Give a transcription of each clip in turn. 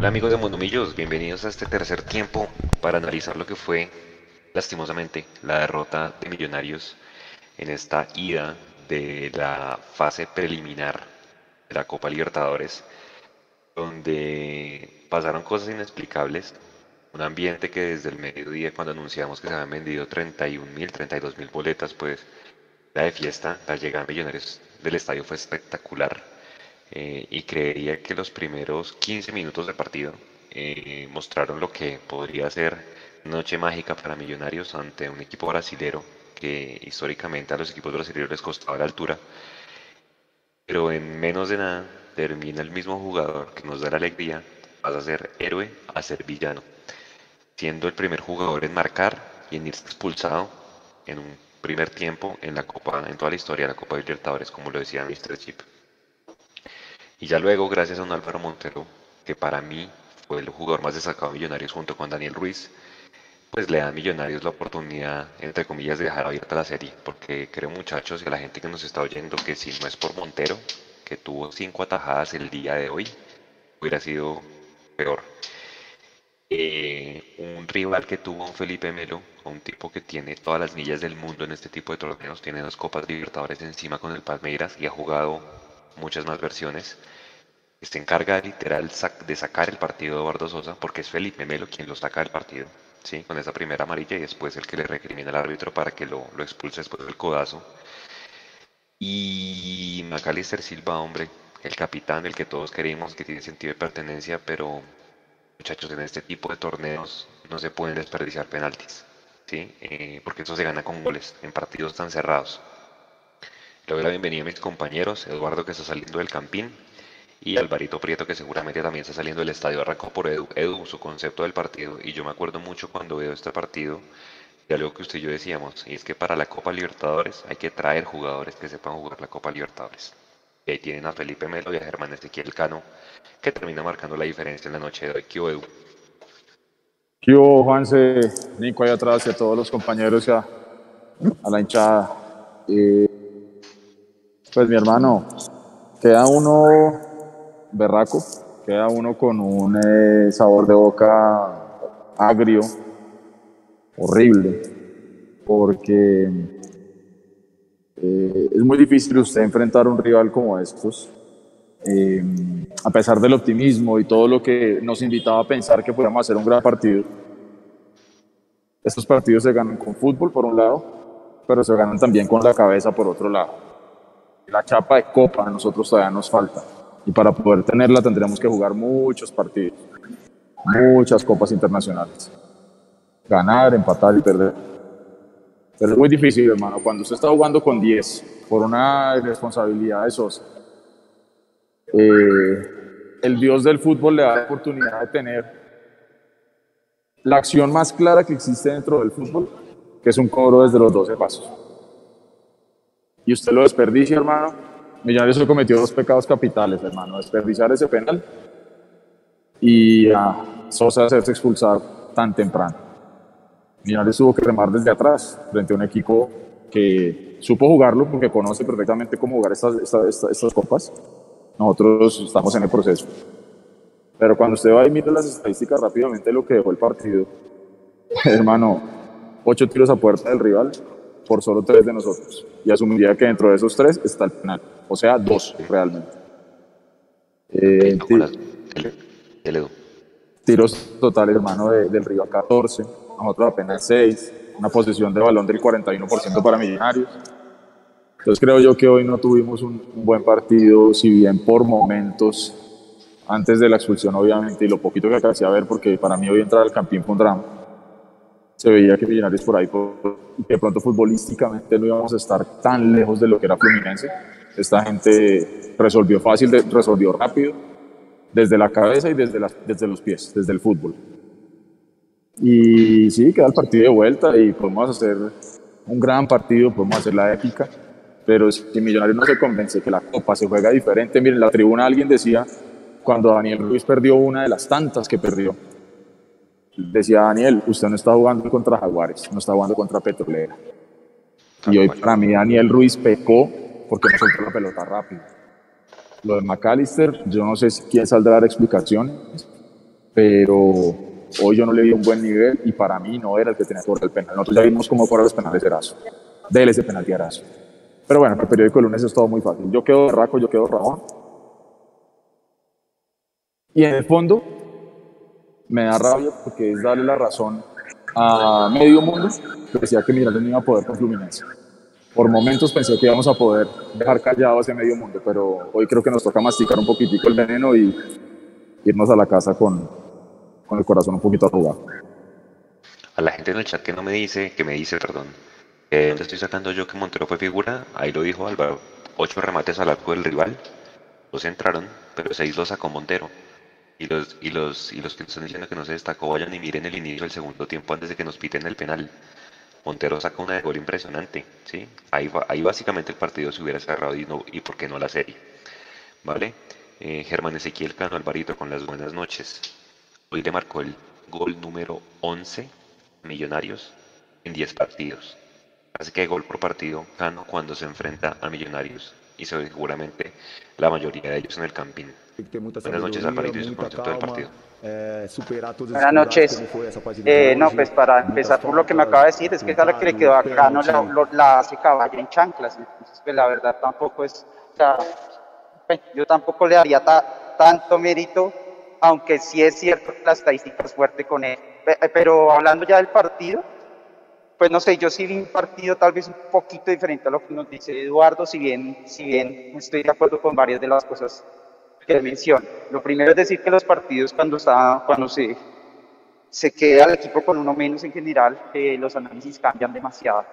Hola amigos de Mondomillos, bienvenidos a este tercer tiempo para analizar lo que fue lastimosamente la derrota de Millonarios en esta ida de la fase preliminar de la Copa Libertadores, donde pasaron cosas inexplicables, un ambiente que desde el mediodía cuando anunciamos que se habían vendido 31.000, 32.000 boletas, pues la de fiesta, la llegada de Millonarios del estadio fue espectacular eh, y creería que los primeros 15 minutos de partido eh, mostraron lo que podría ser noche mágica para Millonarios ante un equipo brasilero que históricamente a los equipos brasileños les costaba la altura, pero en menos de nada termina el mismo jugador que nos da la alegría, pasa a ser héroe a ser villano, siendo el primer jugador en marcar y en irse expulsado en un primer tiempo en la Copa, en toda la historia de la Copa de Libertadores, como lo decía Mr. Chip. Y ya luego, gracias a un Álvaro Montero, que para mí fue el jugador más destacado de Millonarios junto con Daniel Ruiz, pues le dan a Millonarios la oportunidad, entre comillas, de dejar abierta la serie. Porque creo, muchachos, y a la gente que nos está oyendo, que si no es por Montero, que tuvo cinco atajadas el día de hoy, hubiera sido peor. Eh, un rival que tuvo un Felipe Melo, un tipo que tiene todas las millas del mundo en este tipo de torneos, tiene dos Copas Libertadores encima con el Palmeiras y ha jugado muchas más versiones se encarga literal de sacar el partido de Eduardo Sosa, porque es Felipe Melo quien lo saca del partido, ¿sí? con esa primera amarilla y después el que le recrimina al árbitro para que lo, lo expulse después del codazo. Y Macalister Silva, hombre, el capitán, el que todos queremos, que tiene sentido de pertenencia, pero muchachos, en este tipo de torneos no se pueden desperdiciar penaltis, ¿sí? Eh, porque eso se gana con goles en partidos tan cerrados. Le doy la bienvenida a mis compañeros, Eduardo que está saliendo del campín, y Alvarito Prieto, que seguramente también está saliendo del estadio, arrancó por Edu, Edu, su concepto del partido. Y yo me acuerdo mucho cuando veo este partido de algo que usted y yo decíamos, y es que para la Copa Libertadores hay que traer jugadores que sepan jugar la Copa Libertadores. Y ahí tienen a Felipe Melo y a Germán Ezequiel Cano, que termina marcando la diferencia en la noche de hoy. ¿Qué Edu? ¿Qué hubo, Juanse, Nico, ahí atrás, y a todos los compañeros y a, la hinchada? Eh, pues mi hermano, queda uno berraco, queda uno con un eh, sabor de boca agrio, horrible, porque eh, es muy difícil usted enfrentar un rival como estos, eh, a pesar del optimismo y todo lo que nos invitaba a pensar que podíamos hacer un gran partido. Estos partidos se ganan con fútbol por un lado, pero se ganan también con la cabeza por otro lado. La chapa de copa a nosotros todavía nos falta. Y para poder tenerla tendremos que jugar muchos partidos, muchas copas internacionales. Ganar, empatar y perder. Pero es muy difícil, hermano. Cuando usted está jugando con 10 por una responsabilidad de Sosa, eh, el dios del fútbol le da la oportunidad de tener la acción más clara que existe dentro del fútbol, que es un cobro desde los 12 pasos. Y usted lo desperdicia, hermano, Millonarios cometió dos pecados capitales, hermano, desperdiciar ese penal y a Sosa hacerse expulsar tan temprano. Millonarios tuvo que remar desde atrás frente a un equipo que supo jugarlo porque conoce perfectamente cómo jugar estas, estas, estas copas. Nosotros estamos en el proceso. Pero cuando usted va y mira las estadísticas rápidamente, lo que dejó el partido, hermano, ocho tiros a puerta del rival, por solo tres de nosotros. Y asumiría que dentro de esos tres está el penal. O sea, dos realmente. Eh, tiros totales, hermano, del Río a 14, nosotros apenas 6, una posición de balón del 41% para Millonarios. Entonces creo yo que hoy no tuvimos un, buen partido, si bien por momentos, antes de la expulsión obviamente, y lo poquito que alcancé a ver, porque para mí hoy entrar al Campín fue un drama se veía que Millonarios por ahí, por, de pronto futbolísticamente no íbamos a estar tan lejos de lo que era Fluminense. Esta gente resolvió fácil, resolvió rápido, desde la cabeza y desde, desde los pies, desde el fútbol. Y sí, queda el partido de vuelta y podemos hacer un gran partido, podemos hacer la épica, pero si Millonarios no se convence que la Copa se juega diferente, miren, la tribuna alguien decía, cuando Daniel Ruiz perdió una de las tantas que perdió, decía Daniel, usted no está jugando contra Jaguares, no está jugando contra Petrolera. Y hoy para mí Daniel Ruiz pecó porque no soltó la pelota rápido. Lo de McAllister, yo no sé quién saldrá a dar explicaciones, pero hoy yo no le di un buen nivel y para mí no era el que tenía que cobrar el penal. Nosotros ya vimos cómo cobrar los penales de Erazo. Dele ese penalti a Erazo. Pero bueno, el periódico el lunes es todo muy fácil. Yo quedo Raco, yo quedo Ramón. Y en el fondo, me da rabia porque es darle la razón a medio mundo que decía que Millonarios no iba a poder con Fluminense. Por momentos pensé que íbamos a poder dejar callado a ese medio mundo, pero hoy creo que nos toca masticar un poquitico el veneno y irnos a la casa con, con el corazón un poquito arrugado. A la gente en el chat que no me dice, que me dice, perdón, eh, ¿dónde estoy sacando yo que Montero fue figura? Ahí lo dijo Álvaro. Ocho remates al arco del rival, dos entraron, pero seis los sacó Montero. Y los, y los, y los que están diciendo que no se destacó, vayan y miren el inicio del segundo tiempo antes de que nos piten el penal. Montero sacó una de gol impresionante, ¿sí? Ahí, ahí básicamente el partido se hubiera cerrado y, no, y por qué no la serie, ¿vale? Eh, Germán Ezequiel Cano Alvarito con las buenas noches. Hoy le marcó el gol número 11 Millonarios en 10 partidos. Así que gol por partido Cano cuando se enfrenta a Millonarios y seguramente la mayoría de ellos en el camping. Buenas noches, Alvarito, y su concepto del partido. Buenas noches. Eh, no, pues para empezar por lo que me acaba de decir, es que la que le quedó acá no la, la hace caballo en chanclas. Entonces, pues la verdad tampoco es. O sea, pues, yo tampoco le daría tanto mérito, aunque sí es cierto que la estadística es fuerte con él. Pero hablando ya del partido, pues no sé, yo sí vi un partido tal vez un poquito diferente a lo que nos dice Eduardo, si bien, si bien estoy de acuerdo con varias de las cosas que menciona. Lo primero es decir que los partidos cuando, está, cuando se, se queda el equipo con uno menos en general, eh, los análisis cambian demasiado.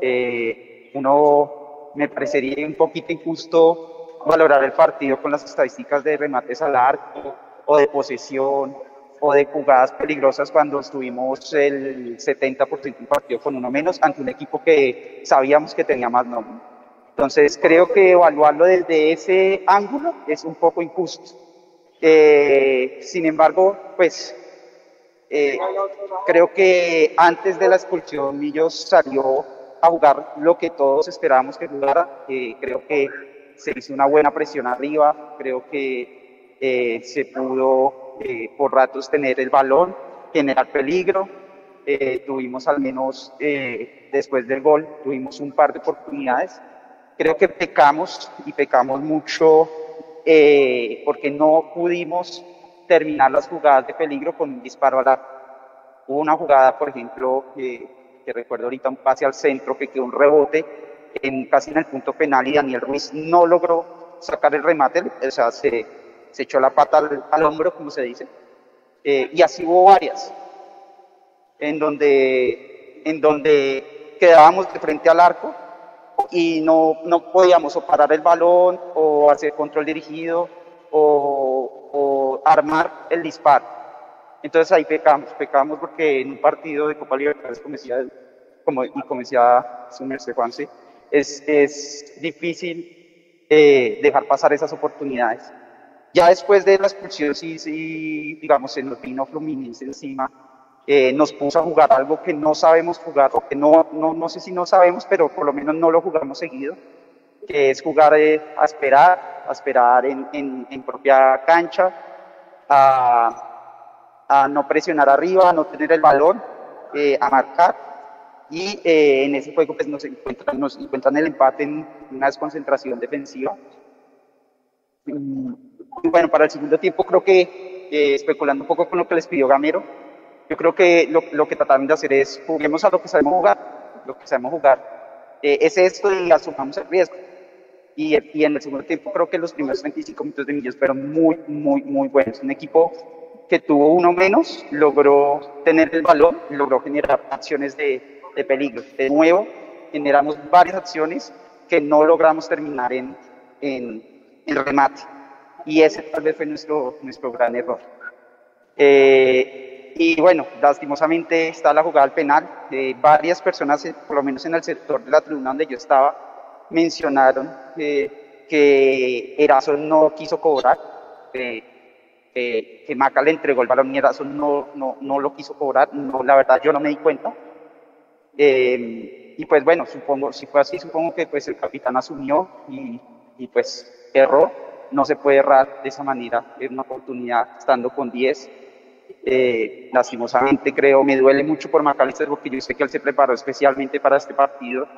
Eh, uno me parecería un poquito injusto valorar el partido con las estadísticas de remates al arco o de posesión o de jugadas peligrosas cuando estuvimos el 70% del partido con uno menos ante un equipo que sabíamos que tenía más nombre. Entonces creo que evaluarlo desde ese ángulo es un poco injusto. Eh, sin embargo, pues eh, creo que antes de la expulsión Millos salió a jugar lo que todos esperábamos que jugara. Eh, creo que se hizo una buena presión arriba, creo que se pudo por ratos tener el balón, generar peligro. tuvimos al menos después del gol, tuvimos un par de oportunidades creo que pecamos y pecamos mucho eh, porque no pudimos terminar las jugadas de peligro con un disparo al arco. Hubo una jugada, por ejemplo, que recuerdo ahorita un pase al centro que quedó un rebote en, casi en el punto penal y Daniel Ruiz no logró sacar el remate, o sea, se, se echó la pata al, hombro, como se dice. Eh, y así hubo varias, en donde, en donde quedábamos de frente al arco y no, no podíamos o parar el balón o hacer control dirigido o, o, armar el disparo. Entonces ahí pecamos, pecamos porque en un partido de Copa Libertadores, como decía, como, y como decía su merced Juan, ¿sí? es, es difícil eh, dejar pasar esas oportunidades. Ya después de la expulsión, sí, sí, digamos, se nos vino Fluminense encima eh, nos puso a jugar algo que no sabemos jugar, o que no, no, no sé si no sabemos, pero por lo menos no lo jugamos seguido, que es jugar eh, a esperar, a esperar en, en, propia cancha, a, a, no presionar arriba, a no tener el balón, eh, a marcar. Y en ese juego pues, nos, encuentran, nos encuentran el empate en una desconcentración defensiva. Mm, y bueno, para el segundo tiempo creo que, especulando un poco con lo que les pidió Gamero, yo creo que lo, lo, que trataron de hacer es juguemos a lo que sabemos jugar, lo que sabemos jugar. Eh, es esto y asumamos el riesgo. Y, y, en el segundo tiempo creo que los primeros 25 minutos de Millos fueron muy, muy, muy buenos. Un equipo que tuvo uno menos, logró tener el balón, logró generar acciones de, de peligro. De nuevo, generamos varias acciones que no logramos terminar en, en, en remate. Y ese tal vez fue nuestro, nuestro gran error. Eh, y bueno, lastimosamente está la jugada al penal. Eh, varias personas, eh, por lo menos en el sector de la tribuna donde yo estaba, mencionaron eh, que Erazo no quiso cobrar, que Maca le entregó el balón y Erazo no, no, no lo quiso cobrar. No, la verdad yo no me di cuenta. y pues bueno, supongo, si fue así, supongo que pues el capitán asumió y, y pues erró. No se puede errar de esa manera, es una oportunidad estando con 10 Eh, lastimosamente creo, me duele mucho por McAllister porque yo sé que él se preparó especialmente para este partido,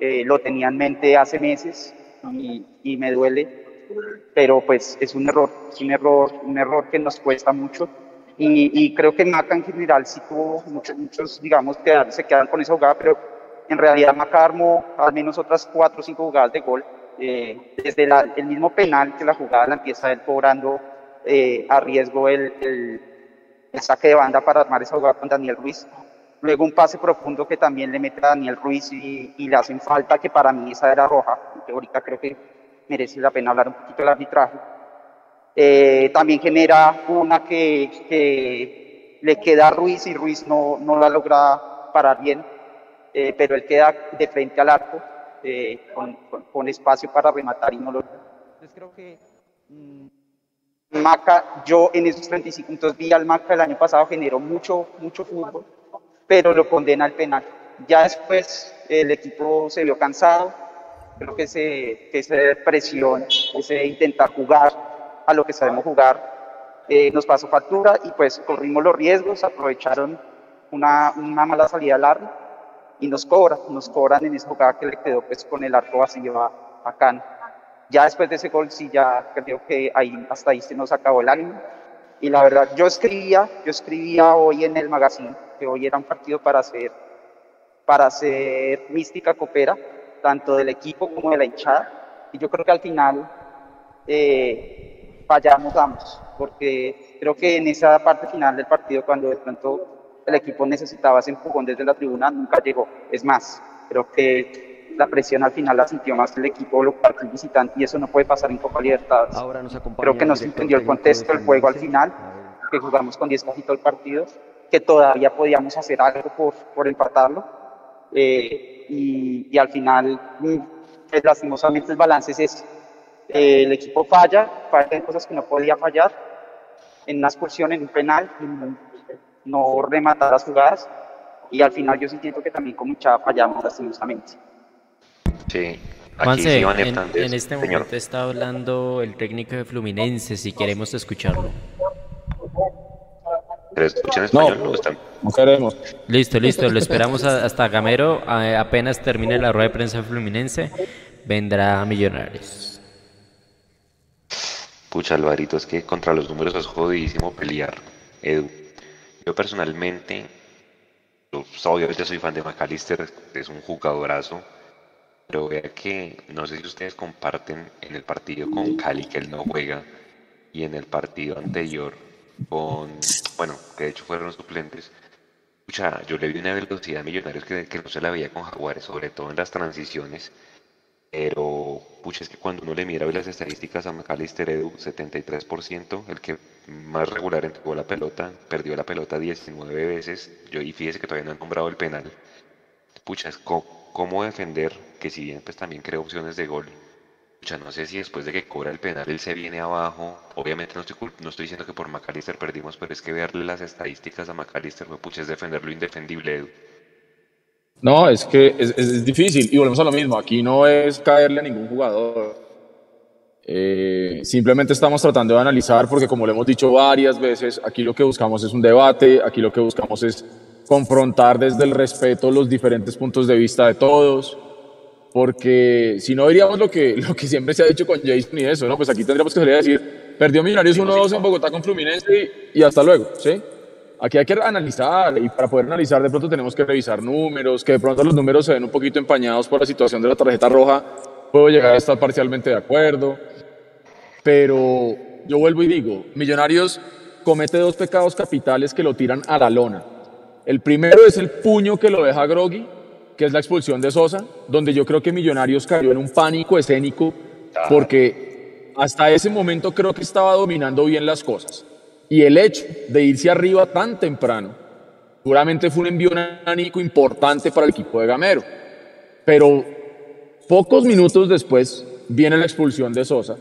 eh, lo tenía en mente hace meses y, y, me duele, pero pues es un error, es un error, un error que nos cuesta mucho. Y, y creo que Maca en general sí tuvo muchos, muchos digamos, que se quedan con esa jugada, pero en realidad Maca armó al menos otras cuatro o cinco jugadas de gol, eh, desde la, el mismo penal que la jugada la empieza él cobrando eh, a riesgo el, el el saque de banda para armar esa jugada con Daniel Ruiz. Luego un pase profundo que también le mete a Daniel Ruiz y, y le hacen falta, que para mí esa era roja, que ahorita creo que merece la pena hablar un poquito del arbitraje. Eh, también genera una que, que, le queda a Ruiz y Ruiz no, no la logra parar bien, eh, pero él queda de frente al arco eh, con, con, con, espacio para rematar y no lo Entonces creo que... Mmm, Maca, yo en esos 35 puntos vi al Maca el año pasado, generó mucho, mucho fútbol, pero lo condena al penal. Ya después el equipo se vio cansado, creo que ese, que esa presión, ese intentar jugar a lo que sabemos jugar, eh, nos pasó factura y pues corrimos los riesgos, aprovecharon una, una mala salida larga y nos cobran, nos cobran en esa jugada que le quedó pues con el arco vacío a, a Can. Ya después de ese gol, sí, ya creo que ahí, hasta ahí se nos acabó el ánimo. Y la verdad, yo escribía, yo escribía hoy en el magazine que hoy era un partido para hacer, para hacer mística copera, tanto del equipo como de la hinchada. Y yo creo que al final eh, fallamos ambos, porque creo que en esa parte final del partido, cuando de pronto el equipo necesitaba ese empujón desde la tribuna, nunca llegó. Es más, creo que la presión al final la sintió más el equipo local que el visitante y eso no puede pasar en Copa Libertad. Creo que no se entendió el contexto del juego al final, que jugamos con 10 casi todo el partido, que todavía podíamos hacer algo por, por empatarlo eh, y, y, al final, pues, lastimosamente el balance es ese. Eh, el equipo falla, falla en cosas que no podía fallar, en una expulsión, en un penal, no rematar las jugadas y al final yo siento que también con mucha fallamos lastimosamente. Sí. Juanse, en, en, este momento está hablando el técnico de Fluminense, si queremos escucharlo. ¿Pero escuchan español? No, no queremos. Listo, listo, lo esperamos hasta Gamero, apenas termine la rueda de prensa de Fluminense, vendrá a Millonarios. Pucha, Alvarito, es que contra los números es jodidísimo pelear, Edu. Yo personalmente, obviamente soy fan de McAllister, es un jugadorazo, pero vea que no sé si ustedes comparten en el partido con Cali que él no juega y en el partido anterior con, bueno, que de hecho fueron suplentes. Pucha, yo le vi una velocidad a Millonarios que, que no se la veía con Jaguares, sobre todo en las transiciones. Pero, pucha, es que cuando uno le mira las estadísticas a McAllister Edu, 73%, el que más regular entregó la pelota, perdió la pelota 19 veces. Yo, y fíjese que todavía no han nombrado el penal. Pucha, es como cómo defender, que si bien pues también crea opciones de gol, ya no sé si después de que cobra el penal él se viene abajo, obviamente no estoy, no estoy diciendo que por McAllister perdimos, pero es que verle las estadísticas a McAllister, pucha, es defender lo indefendible. No, es que es, es, difícil y volvemos a lo mismo, aquí no es caerle a ningún jugador. Eh, simplemente estamos tratando de analizar porque como lo hemos dicho varias veces, aquí lo que buscamos es un debate, aquí lo que buscamos es confrontar desde el respeto los diferentes puntos de vista de todos, porque si no diríamos lo que, lo que siempre se ha dicho con Jason y eso, ¿no? Pues aquí tendríamos que salir a decir, perdió Millonarios 1-2 en Bogotá con Fluminense y, y, hasta luego, ¿sí? Aquí hay que analizar y para poder analizar de pronto tenemos que revisar números, que de pronto los números se ven un poquito empañados por la situación de la tarjeta roja, puedo llegar a estar parcialmente de acuerdo, pero yo vuelvo y digo, Millonarios comete dos pecados capitales que lo tiran a la lona. El primero es el puño que lo deja Groggy, que es la expulsión de Sosa, donde yo creo que Millonarios cayó en un pánico escénico porque hasta ese momento creo que estaba dominando bien las cosas. Y el hecho de irse arriba tan temprano, seguramente fue un envío anímico importante para el equipo de Gamero. Pero pocos minutos después viene la expulsión de Sosa,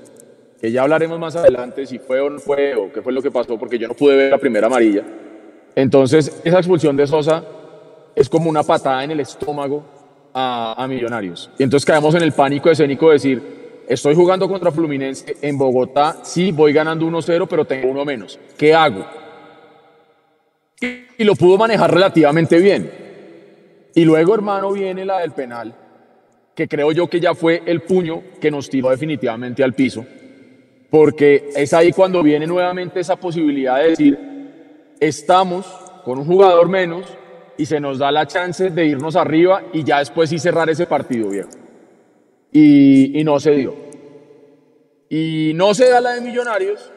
que ya hablaremos más adelante si fue o no fue o qué fue lo que pasó, porque yo no pude ver la primera amarilla. Entonces, esa expulsión de Sosa es como una patada en el estómago a, Millonarios. Y entonces caemos en el pánico escénico de decir, estoy jugando contra Fluminense en Bogotá, sí, voy ganando 1-0, pero tengo uno menos. ¿Qué hago? y lo pudo manejar relativamente bien. Y luego, hermano, viene la del penal, que creo yo que ya fue el puño que nos tiró definitivamente al piso, porque es ahí cuando viene nuevamente esa posibilidad de decir, estamos con un jugador menos y se nos da la chance de irnos arriba y ya después sí cerrar ese partido, viejo. Y, no se dio. Y no se da la de Millonarios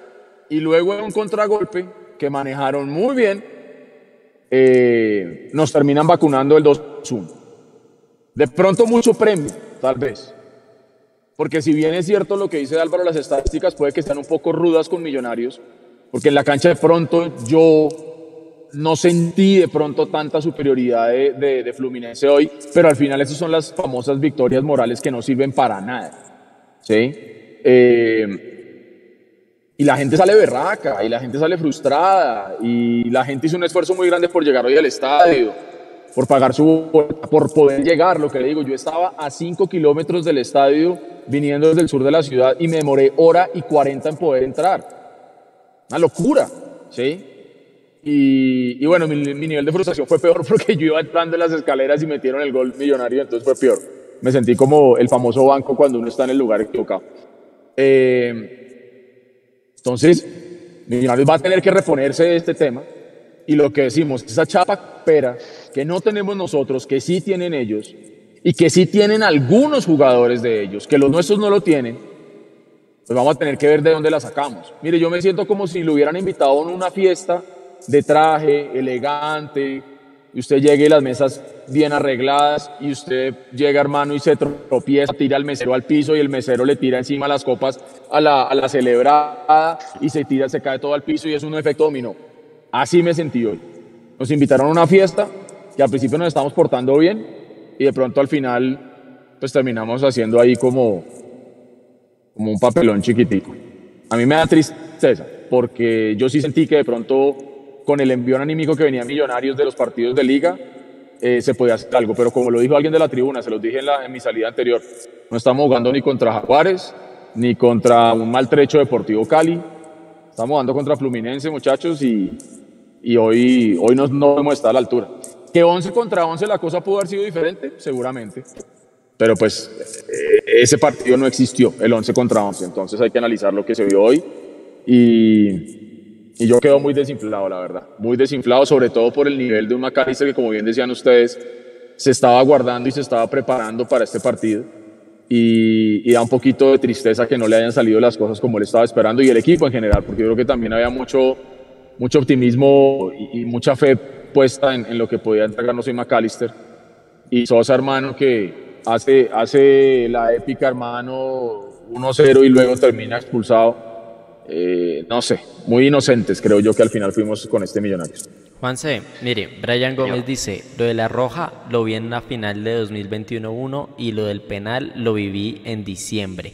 y luego en un contragolpe que manejaron muy bien, eh, nos terminan vacunando el 2-1. De pronto mucho premio, tal vez. Porque si bien es cierto lo que dice Álvaro, las estadísticas puede que sean un poco rudas con Millonarios, porque en la cancha de pronto yo no sentí de pronto tanta superioridad de, Fluminense hoy, pero al final esas son las famosas victorias morales que no sirven para nada. ¿sí? Eh, y la gente sale berraca, y la gente sale frustrada, y la gente hizo un esfuerzo muy grande por llegar hoy al estadio, por pagar su por poder llegar, lo que le digo, yo estaba a 5 kilómetros del estadio viniendo desde el sur de la ciudad y me demoré hora y 40 en poder entrar. Una locura, ¿sí? Y, y bueno, mi, mi, nivel de frustración fue peor porque yo iba entrando en las escaleras y metieron el gol millonario, entonces fue peor. Me sentí como el famoso banco cuando uno está en el lugar equivocado. Eh, entonces, Millonarios va a tener que reponerse de este tema y lo que decimos, esa chapa pera que no tenemos nosotros, que sí tienen ellos y que sí tienen algunos jugadores de ellos, que los nuestros no lo tienen, pues vamos a tener que ver de dónde la sacamos. Mire, yo me siento como si lo hubieran invitado a una fiesta de traje, elegante, y usted llegue y las mesas bien arregladas y usted llega hermano y se tropieza, tira al mesero al piso y el mesero le tira encima las copas a la, a la celebrada y se tira, se cae todo al piso y es un efecto dominó. Así me sentí hoy. Nos invitaron a una fiesta que al principio nos estamos portando bien y de pronto al final pues terminamos haciendo ahí como, como un papelón chiquitico. A mí me da tristeza porque yo sí sentí que de pronto con el envío anímico que venía Millonarios de los partidos de liga, eh, se podía hacer algo. Pero como lo dijo alguien de la tribuna, se los dije en, la, en mi salida anterior, no estamos jugando ni contra Jaguares, ni contra un maltrecho Deportivo Cali. Estamos jugando contra Fluminense, muchachos, y, y hoy, hoy no, no hemos estado a la altura. Que 11 contra 11 la cosa pudo haber sido diferente, seguramente. Pero pues eh, ese partido no existió, el 11 contra 11. Entonces hay que analizar lo que se vio hoy. Y, y yo quedo muy desinflado, la verdad. Muy desinflado, sobre todo por el nivel de un McAllister que, como bien decían ustedes, se estaba guardando y se estaba preparando para este partido. Y, da un poquito de tristeza que no le hayan salido las cosas como él estaba esperando y el equipo en general, porque yo creo que también había mucho, mucho optimismo y, mucha fe puesta en, lo que podía entregarnos hoy McAllister. Y Sosa, hermano, que hace, hace la épica, hermano, 1-0 y luego termina expulsado eh, no sé, muy inocentes creo yo que al final fuimos con este Millonarios. Juanse, mire, Brian Gómez dice, lo de la roja lo vi en la final de 2021-1 y lo del penal lo viví en diciembre.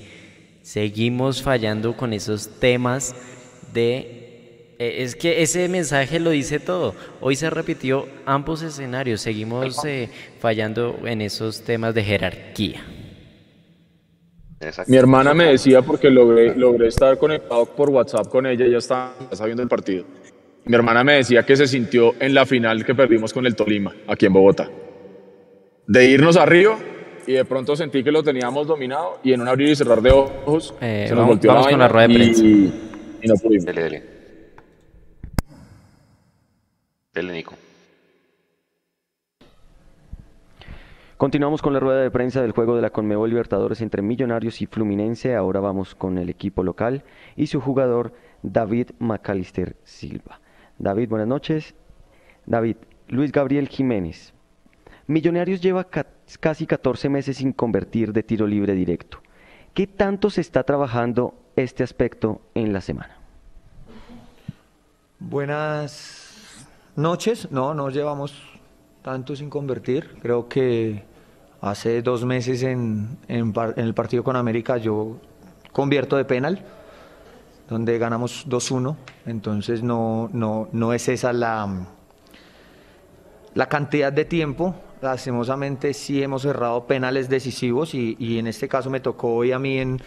Seguimos fallando con esos temas de... Eh, es que ese mensaje lo dice todo. Hoy se repitió ambos escenarios. Seguimos eh, fallando en esos temas de jerarquía. Mi hermana me decía, porque logré, logré estar conectado por WhatsApp con ella, ella está, viendo el partido. Mi hermana me decía que se sintió en la final que perdimos con el Tolima, aquí en Bogotá. De irnos arriba y de pronto sentí que lo teníamos dominado y en un abrir y cerrar de ojos eh, se nos volteó la, con la rueda de prensa. Y, no pudimos. Dele, dele. Dele, Nico. Continuamos con la rueda de prensa del juego de la Conmebol Libertadores entre Millonarios y Fluminense. Ahora vamos con el equipo local y su jugador David Macalister Silva. David, buenas noches. David, Luis Gabriel Jiménez. Millonarios lleva casi 14 meses sin convertir de tiro libre directo. ¿Qué tanto se está trabajando este aspecto en la semana? Buenas noches. No, no llevamos tanto sin convertir. Creo que hace dos meses en, en, el partido con América yo convierto de penal, donde ganamos 2-1. Entonces no, no, no es esa la, la cantidad de tiempo. Lastimosamente sí hemos cerrado penales decisivos y, y en este caso me tocó hoy a mí en,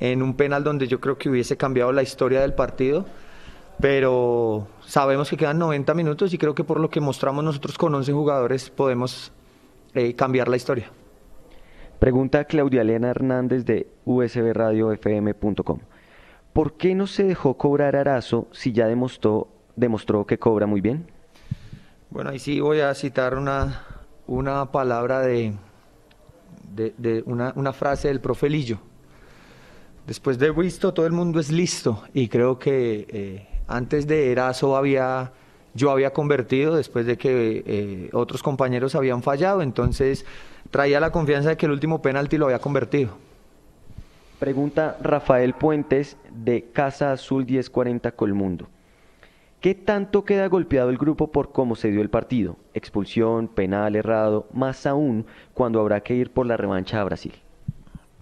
en un penal donde yo creo que hubiese cambiado la historia del partido pero sabemos que quedan 90 minutos y creo que por lo que mostramos nosotros con 11 jugadores podemos eh, cambiar la historia. Pregunta Claudia Elena Hernández de usbradiofm.com. ¿Por qué no se dejó cobrar Arazo si ya demostró, demostró que cobra muy bien? Bueno, ahí sí voy a citar una, una palabra de, de, una, una, frase del profe Lillo. Después de visto, todo el mundo es listo. Y creo que eh, antes de Erazo había, yo había convertido, después de que eh, otros compañeros habían fallado. Entonces traía la confianza de que el último penalti lo había convertido. Pregunta Rafael Puentes de Casa Azul 1040 Colmundo. ¿Qué tanto queda golpeado el grupo por cómo se dio el partido? Expulsión, penal errado, más aún cuando habrá que ir por la revancha a Brasil.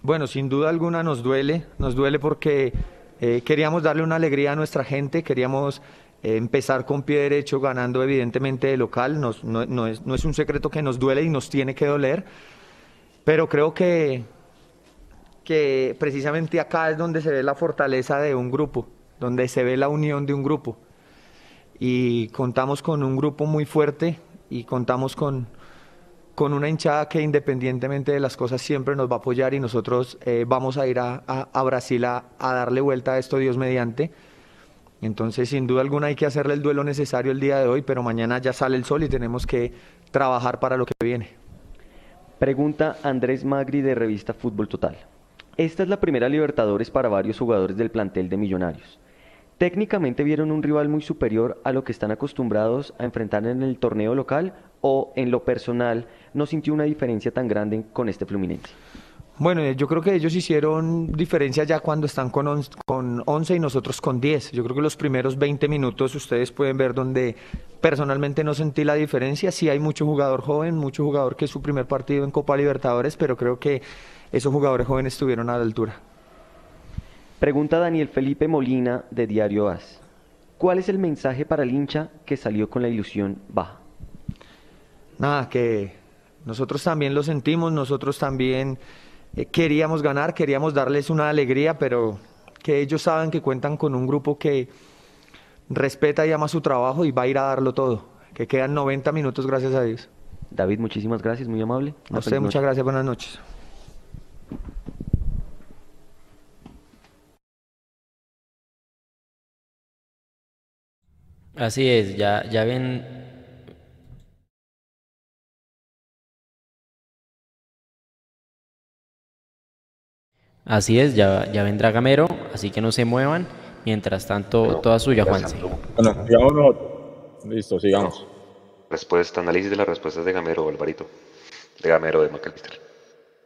Bueno, sin duda alguna nos duele, nos duele porque eh, queríamos darle una alegría a nuestra gente, queríamos eh, empezar con pie derecho ganando evidentemente de local, no, es, no es un secreto que nos duele y nos tiene que doler, pero creo que, que precisamente acá es donde se ve la fortaleza de un grupo, donde se ve la unión de un grupo. Y contamos con un grupo muy fuerte y contamos con, con una hinchada que independientemente de las cosas siempre nos va a apoyar y nosotros eh, vamos a ir a, a, Brasil a, a, darle vuelta a esto Dios mediante. Entonces sin duda alguna hay que hacerle el duelo necesario el día de hoy, pero mañana ya sale el sol y tenemos que trabajar para lo que viene. Pregunta Andrés Magri de revista Fútbol Total. Esta es la primera Libertadores para varios jugadores del plantel de Millonarios. ¿Técnicamente vieron un rival muy superior a lo que están acostumbrados a enfrentar en el torneo local o en lo personal no sintió una diferencia tan grande con este Fluminense? Bueno, yo creo que ellos hicieron diferencia ya cuando están con 11, con 11 y nosotros con 10. Yo creo que los primeros 20 minutos ustedes pueden ver donde personalmente no sentí la diferencia. Sí hay mucho jugador joven, mucho jugador que es su primer partido en Copa Libertadores, pero creo que esos jugadores jóvenes estuvieron a la altura. Pregunta Daniel Felipe Molina de Diario AS. ¿Cuál es el mensaje para el hincha que salió con la ilusión baja? Nada, que nosotros también lo sentimos, nosotros también eh, queríamos ganar, queríamos darles una alegría, pero que ellos saben que cuentan con un grupo que respeta y ama su trabajo y va a ir a darlo todo. Que quedan 90 minutos, gracias a Dios. David, muchísimas gracias, muy amable. a usted, muchas gracias, buenas noches. Así es, ya, ya ven. Así es, ya, ya vendrá Gamero, así que no se muevan. Mientras tanto, toda suya, Juanse. Bueno, sigamos Listo, sigamos. Respuesta, análisis de las respuestas de Gamero, Alvarito. De Gamero, de Macalister.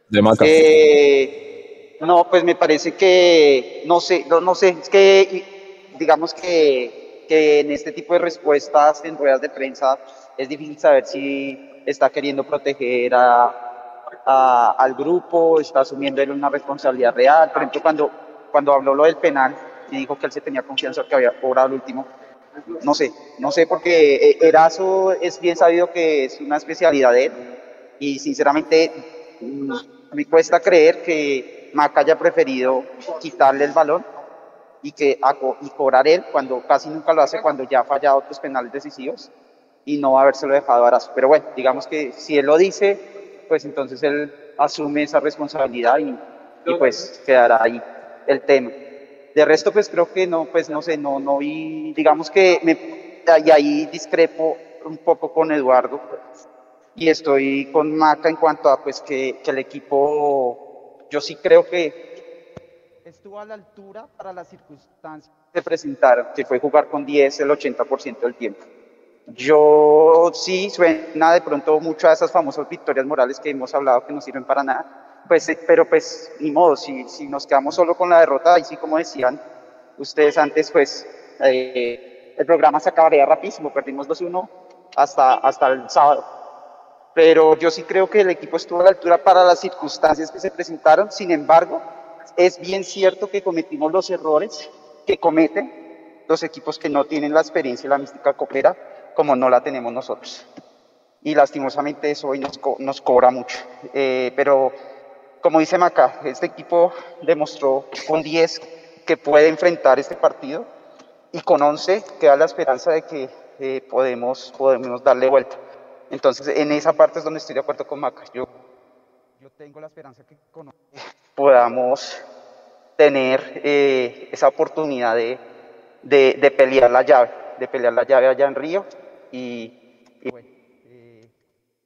De Maca. Eh, no, pues me parece que, no sé, no, no sé, es que digamos que que en este tipo de respuestas en ruedas de prensa es difícil saber si está queriendo proteger a, al grupo, está asumiendo él una responsabilidad real. Por ejemplo, cuando, cuando habló lo del penal y dijo que él se tenía confianza que había cobrado el último, no sé, no sé porque eh, Erazo es bien sabido que es una especialidad de él y sinceramente mm, me cuesta creer que Maca haya preferido quitarle el balón y, que, y cobrar él cuando casi nunca lo hace cuando ya ha fallado otros penales decisivos y no habérselo dejado a Arazo. Pero bueno, digamos que si él lo dice, pues entonces él asume esa responsabilidad y, y pues quedará ahí el tema. De resto, pues creo que no, pues no sé, no, no vi, digamos que me, y ahí discrepo un poco con Eduardo y estoy con Maca en cuanto a pues que, que el equipo, yo sí creo que estuvo a la altura para las circunstancias que se presentaron, que fue jugar con 10 el 80% del tiempo. Yo sí suena de pronto mucho a esas famosas victorias morales que hemos hablado que no sirven para nada, pues, eh, pero pues ni modo, si, si nos quedamos solo con la derrota, ahí sí como decían ustedes antes, pues eh, el programa se acabaría rapidísimo, perdimos 2-1 hasta, hasta el sábado. Pero yo sí creo que el equipo estuvo a la altura para las circunstancias que se presentaron, sin embargo, es bien cierto que cometimos los errores que cometen los equipos que no tienen la experiencia y la mística copera como no la tenemos nosotros. Y lastimosamente eso hoy nos, cobra mucho. Eh, pero como dice Maca, este equipo demostró con 10 que puede enfrentar este partido y con 11 queda la esperanza de que eh, podemos, podemos darle vuelta. Entonces, en esa parte es donde estoy de acuerdo con Maca. Yo, yo tengo la esperanza que con podamos tener eh, esa oportunidad de, de, pelear la llave, de pelear la llave allá en Río y, eh,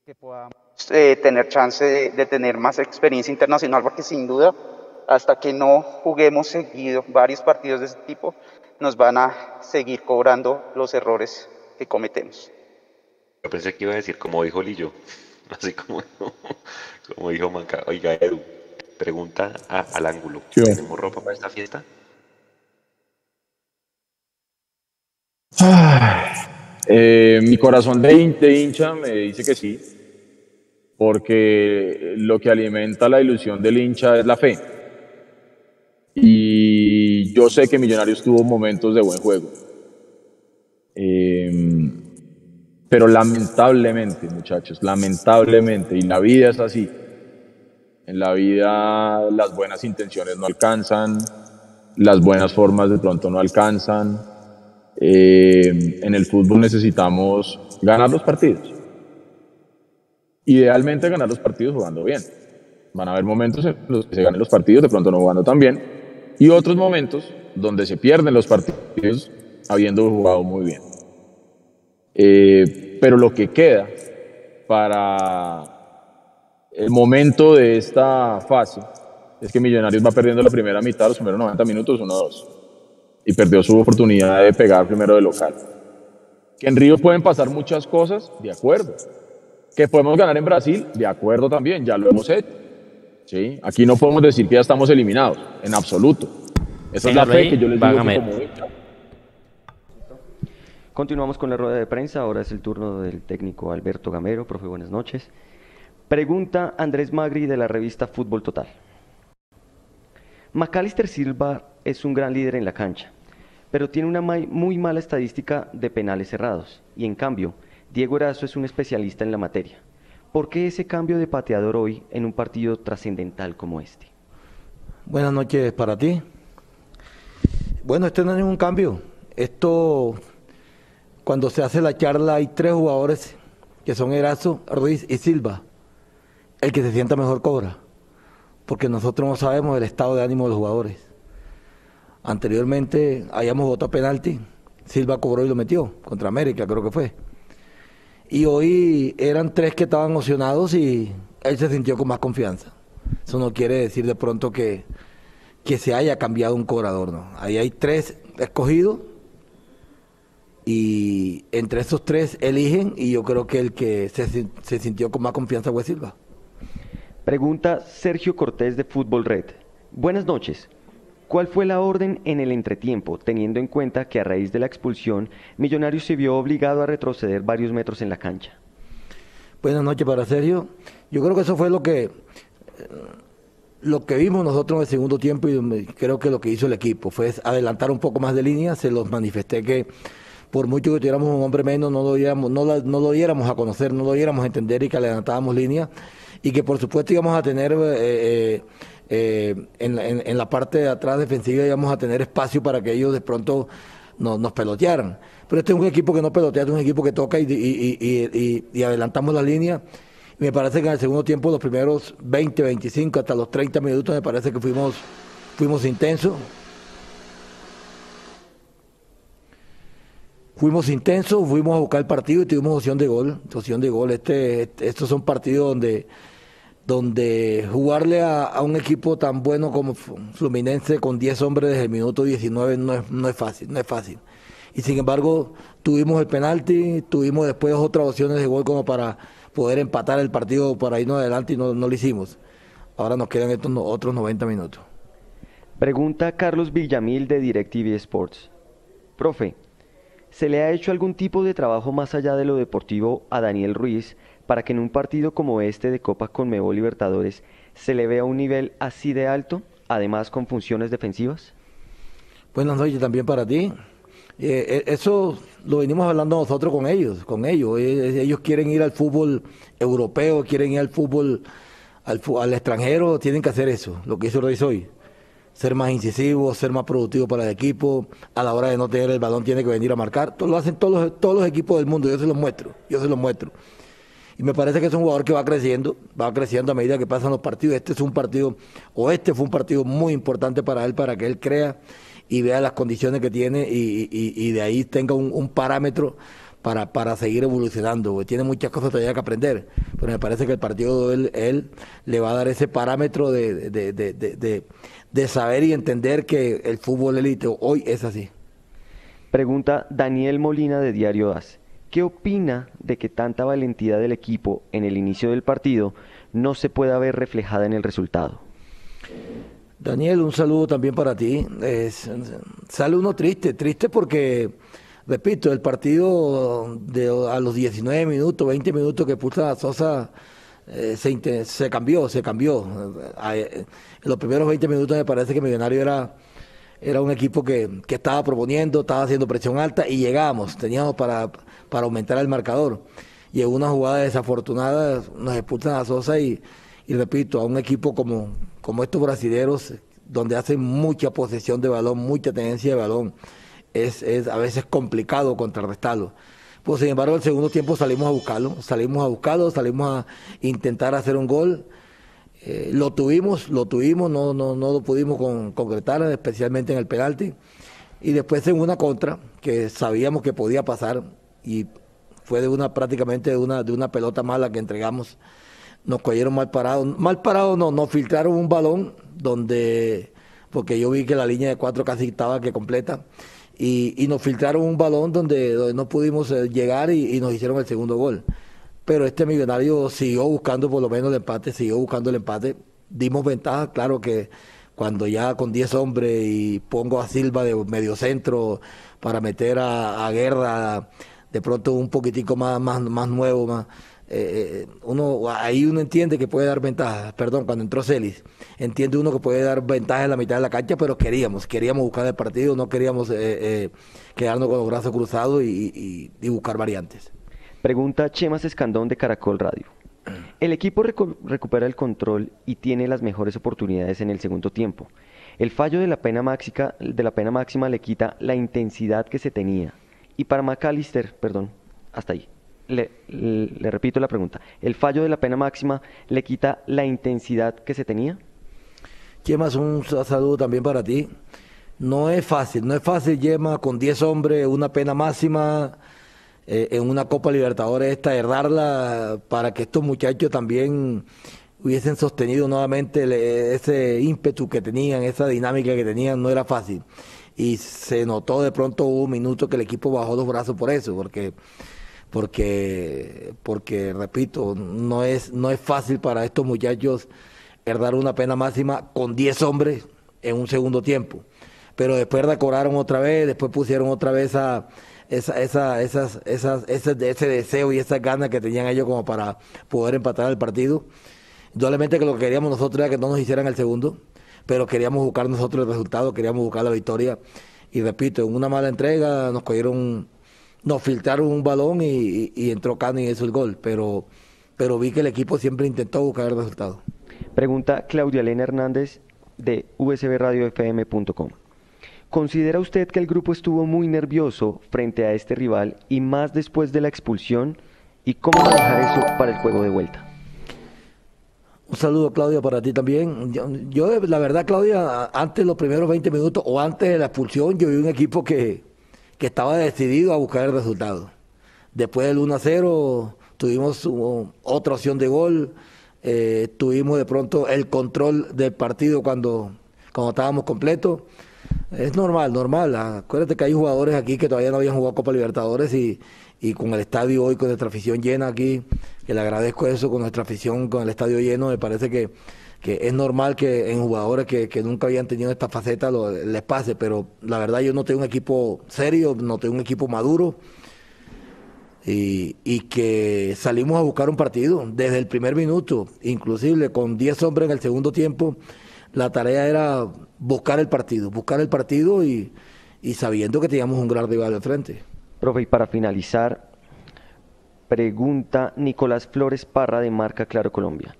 que podamos tener chance de, de tener más experiencia internacional, porque sin duda, hasta que no juguemos seguido varios partidos de ese tipo, nos van a seguir cobrando los errores que cometemos. Yo pensé que iba a decir como dijo Lillo, así como, como dijo Manca. Oiga, Edu, pregunta al ángulo. ¿Tenemos ropa para esta fiesta? Eh, mi corazón de, hincha me dice que sí, porque lo que alimenta la ilusión del hincha es la fe. Y yo sé que Millonarios tuvo momentos de buen juego. Em, pero lamentablemente, muchachos, lamentablemente, y la vida es así. En la vida las buenas intenciones no alcanzan, las buenas formas de pronto no alcanzan. Em, en el fútbol necesitamos ganar los partidos. Idealmente ganar los partidos jugando bien. Van a haber momentos en los que se ganen los partidos, de pronto no jugando tan bien, y otros momentos donde se pierden los partidos habiendo jugado muy bien. Eh, pero lo que queda para el momento de esta fase es que Millonarios va perdiendo la primera mitad, los primeros 90 minutos, 1-2. Y perdió su oportunidad de pegar primero de local. Que en Río pueden pasar muchas cosas, de acuerdo. Que podemos ganar en Brasil, de acuerdo también, ya lo hemos hecho. ¿sí? Aquí no podemos decir que ya estamos eliminados, en absoluto. Esa es la fe que yo les digo como Continuamos con la rueda de prensa, ahora es el turno del técnico Alberto Gamero, profe, buenas noches. Pregunta Andrés Magri de la revista Fútbol Total. Macalister Silva es un gran líder en la cancha, pero tiene una muy mala estadística de penales cerrados, y en cambio, Diego Erazo es un especialista en la materia. ¿Por qué ese cambio de pateador hoy en un partido trascendental como este? Buenas noches para ti. Bueno, este no es ningún cambio. Esto, cuando se hace la charla, hay tres jugadores que son Erazo, Ruiz y Silva. El que se sienta mejor cobra, porque nosotros no sabemos el estado de ánimo de los jugadores. Anteriormente hayamos votado penalti, Silva cobró y lo metió, contra América creo que fue. Y hoy eran tres que estaban emocionados y él se sintió con más confianza. Eso no quiere decir de pronto que, que se haya cambiado un cobrador, ¿no? Ahí hay tres escogidos y entre esos tres eligen y yo creo que el que se, se sintió con más confianza fue Silva. Pregunta Sergio Cortés de Fútbol Red. Buenas noches. ¿Cuál fue la orden en el entretiempo, teniendo en cuenta que a raíz de la expulsión, Millonarios se vio obligado a retroceder varios metros en la cancha? Buenas noches para Sergio. Yo creo que eso fue lo que eh, lo que vimos nosotros en el segundo tiempo y creo que lo que hizo el equipo fue adelantar un poco más de línea. Se los manifesté que por mucho que tuviéramos un hombre menos, no lo diéramos, no, no lo diéramos a conocer, no lo diéramos a entender y que adelantábamos línea y que por supuesto íbamos a tener eh, eh, eh, en, la parte de atrás defensiva íbamos a tener espacio para que ellos de pronto nos pelotearan. Pero este es un equipo que no pelotea, es un equipo que toca y, adelantamos la línea. me parece que en el segundo tiempo, los primeros 20, 25, hasta los 30 minutos, me parece que fuimos, fuimos intensos. Fuimos intensos, fuimos a buscar el partido y tuvimos opción de gol. Opción de gol. Este, este estos son partidos donde donde jugarle a, un equipo tan bueno como Fluminense con 10 hombres desde el minuto 19 no es, no es fácil, no es fácil. Y sin embargo, tuvimos el penalti, tuvimos después otras opciones de gol como para poder empatar el partido para irnos adelante y no, lo hicimos. Ahora nos quedan estos otros 90 minutos. Pregunta Carlos Villamil de DirecTV Sports. Profe, ¿se le ha hecho algún tipo de trabajo más allá de lo deportivo a Daniel Ruiz para que en un partido como este de Copa Conmebol Libertadores se le vea un nivel así de alto, además con funciones defensivas? Buenas noches también para ti. Eh, eh, eso lo venimos hablando nosotros con ellos, con ellos. Eh, ellos quieren ir al fútbol europeo, quieren ir al fútbol al, extranjero, tienen que hacer eso, lo que hizo Reyes hoy. ser más incisivo, ser más productivo para el equipo, a la hora de no tener el balón tiene que venir a marcar, lo hacen todos los, todos los equipos del mundo, yo se los muestro, yo se los muestro. Y me parece que es un jugador que va creciendo, va creciendo a medida que pasan los partidos. Este es un partido, o este fue un partido muy importante para él, para que él crea y vea las condiciones que tiene y, de ahí tenga un, parámetro para, para seguir evolucionando. Tiene muchas cosas todavía que aprender, pero me parece que el partido de él, le va a dar ese parámetro de, de saber y entender que el fútbol élite hoy es así. Pregunta Daniel Molina de Diario AS. ¿Qué opina de que tanta valentía del equipo en el inicio del partido no se pueda ver reflejada en el resultado? Daniel, un saludo también para ti. sale uno triste, triste porque, repito, el partido a los 19 minutos, 20 minutos que puso Sosa eh, se, se, cambió, se cambió. En los primeros 20 minutos me parece que Millonario era era un equipo que, que, estaba proponiendo, estaba haciendo presión alta y llegamos, teníamos para, para aumentar el marcador. Y en una jugada desafortunada nos expulsan a Sosa y, y repito, a un equipo como, como estos brasileños, donde hacen mucha posesión de balón, mucha tenencia de balón, es, es a veces complicado contrarrestarlo. Pues sin embargo, el segundo tiempo salimos a buscarlo, salimos a buscarlo, salimos a intentar hacer un gol eh, lo tuvimos, lo tuvimos, no, no, no lo pudimos concretar, especialmente en el penalti. Y después en una contra, que sabíamos que podía pasar, y fue de una prácticamente de una, de una pelota mala que entregamos. Nos cogieron mal parados. Mal parados no, nos filtraron un balón donde, porque yo vi que la línea de cuatro casi estaba que completa. Y, y nos filtraron un balón donde, no pudimos eh, llegar y nos hicieron el segundo gol pero este millonario siguió buscando por lo menos el empate, siguió buscando el empate. Dimos ventaja, claro que cuando ya con 10 hombres y pongo a Silva de medio centro para meter a, Guerra de pronto un poquitico más, más, más nuevo, más, eh, eh, uno ahí uno entiende que puede dar ventaja, perdón, cuando entró Celis, entiende uno que puede dar ventaja en la mitad de la cancha, pero queríamos, queríamos buscar el partido, no queríamos eh, quedarnos con los brazos cruzados y buscar variantes. Pregunta Chemas Escandón de Caracol Radio. El equipo recupera el control y tiene las mejores oportunidades en el segundo tiempo. El fallo de la pena máxima, de la pena máxima le quita la intensidad que se tenía. Y para McAllister, perdón, hasta ahí. Le, le, repito la pregunta. ¿El fallo de la pena máxima le quita la intensidad que se tenía? Chemas, un saludo también para ti. No es fácil, no es fácil, Yema, con 10 hombres, una pena máxima eh, en una Copa Libertadores esta, errarla para que estos muchachos también hubiesen sostenido nuevamente ese ímpetu que tenían, esa dinámica que tenían, no era fácil. Y se notó de pronto un minuto que el equipo bajó los brazos por eso, porque porque porque repito, no es no es fácil para estos muchachos herdar una pena máxima con 10 hombres en un segundo tiempo. Pero después decoraron otra vez, después pusieron otra vez a esa, esa, esas, esas, ese, ese deseo y esa ganas que tenían ellos como para poder empatar el partido. Indudablemente que lo que queríamos nosotros era que no nos hicieran el segundo, pero queríamos buscar nosotros el resultado, queríamos buscar la victoria. Y repito, en una mala entrega nos cogieron, nos filtraron un balón y, entró Cano y hizo el gol, pero, pero vi que el equipo siempre intentó buscar el resultado. Pregunta Claudia Elena Hernández de usbradiofm.com. ¿Considera usted que el grupo estuvo muy nervioso frente a este rival y más después de la expulsión? ¿Y cómo manejar eso para el juego de vuelta? Un saludo, Claudia, para ti también. Yo, la verdad, Claudia, antes de los primeros 20 minutos o antes de la expulsión, yo vi un equipo que, estaba decidido a buscar el resultado. Después del 1 a 0, tuvimos otra opción de gol. Eh, tuvimos de pronto el control del partido cuando, cuando estábamos completos. Es normal, normal. Acuérdate que hay jugadores aquí que todavía no habían jugado Copa Libertadores y, y con el estadio hoy, con nuestra afición llena aquí, que le agradezco eso, con nuestra afición, con el estadio lleno, me parece que, que es normal que en jugadores que, que nunca habían tenido esta faceta les pase, pero la verdad yo no tengo un equipo serio, no tengo un equipo maduro. Y, y, que salimos a buscar un partido desde el primer minuto, inclusive con 10 hombres en el segundo tiempo, la tarea era buscar el partido, buscar el partido y, sabiendo que teníamos un gran rival de frente. Profe, y para finalizar, pregunta Nicolás Flores Parra de Marca Claro Colombia.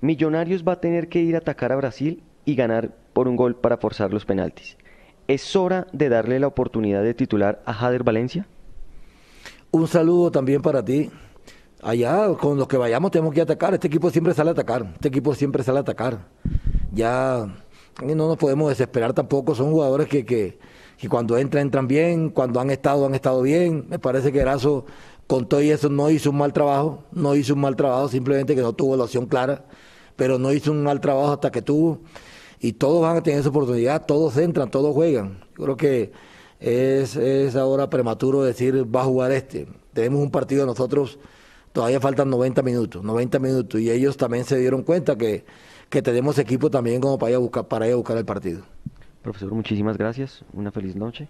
Millonarios va a tener que ir a atacar a Brasil y ganar por un gol para forzar los penaltis. ¿Es hora de darle la oportunidad de titular a Jader Valencia? Un saludo también para ti. Allá, con los que vayamos, tenemos que atacar. Este equipo siempre sale a atacar. Este equipo siempre sale a atacar. Ya no nos podemos desesperar tampoco. Son jugadores que, que, cuando entran, entran bien. Cuando han estado, han estado bien. Me parece que Erazo, con todo y eso, no hizo un mal trabajo. No hizo un mal trabajo, simplemente que no tuvo la opción clara. Pero no hizo un mal trabajo hasta que tuvo. Y todos van a tener esa oportunidad. Todos entran, todos juegan. Yo creo que es, es ahora prematuro decir va a jugar este. Tenemos un partido nosotros, todavía faltan 90 minutos, 90 minutos, y ellos también se dieron cuenta que, que tenemos equipo también como para ir a buscar, para ir a buscar el partido. Profesor, muchísimas gracias, una feliz noche.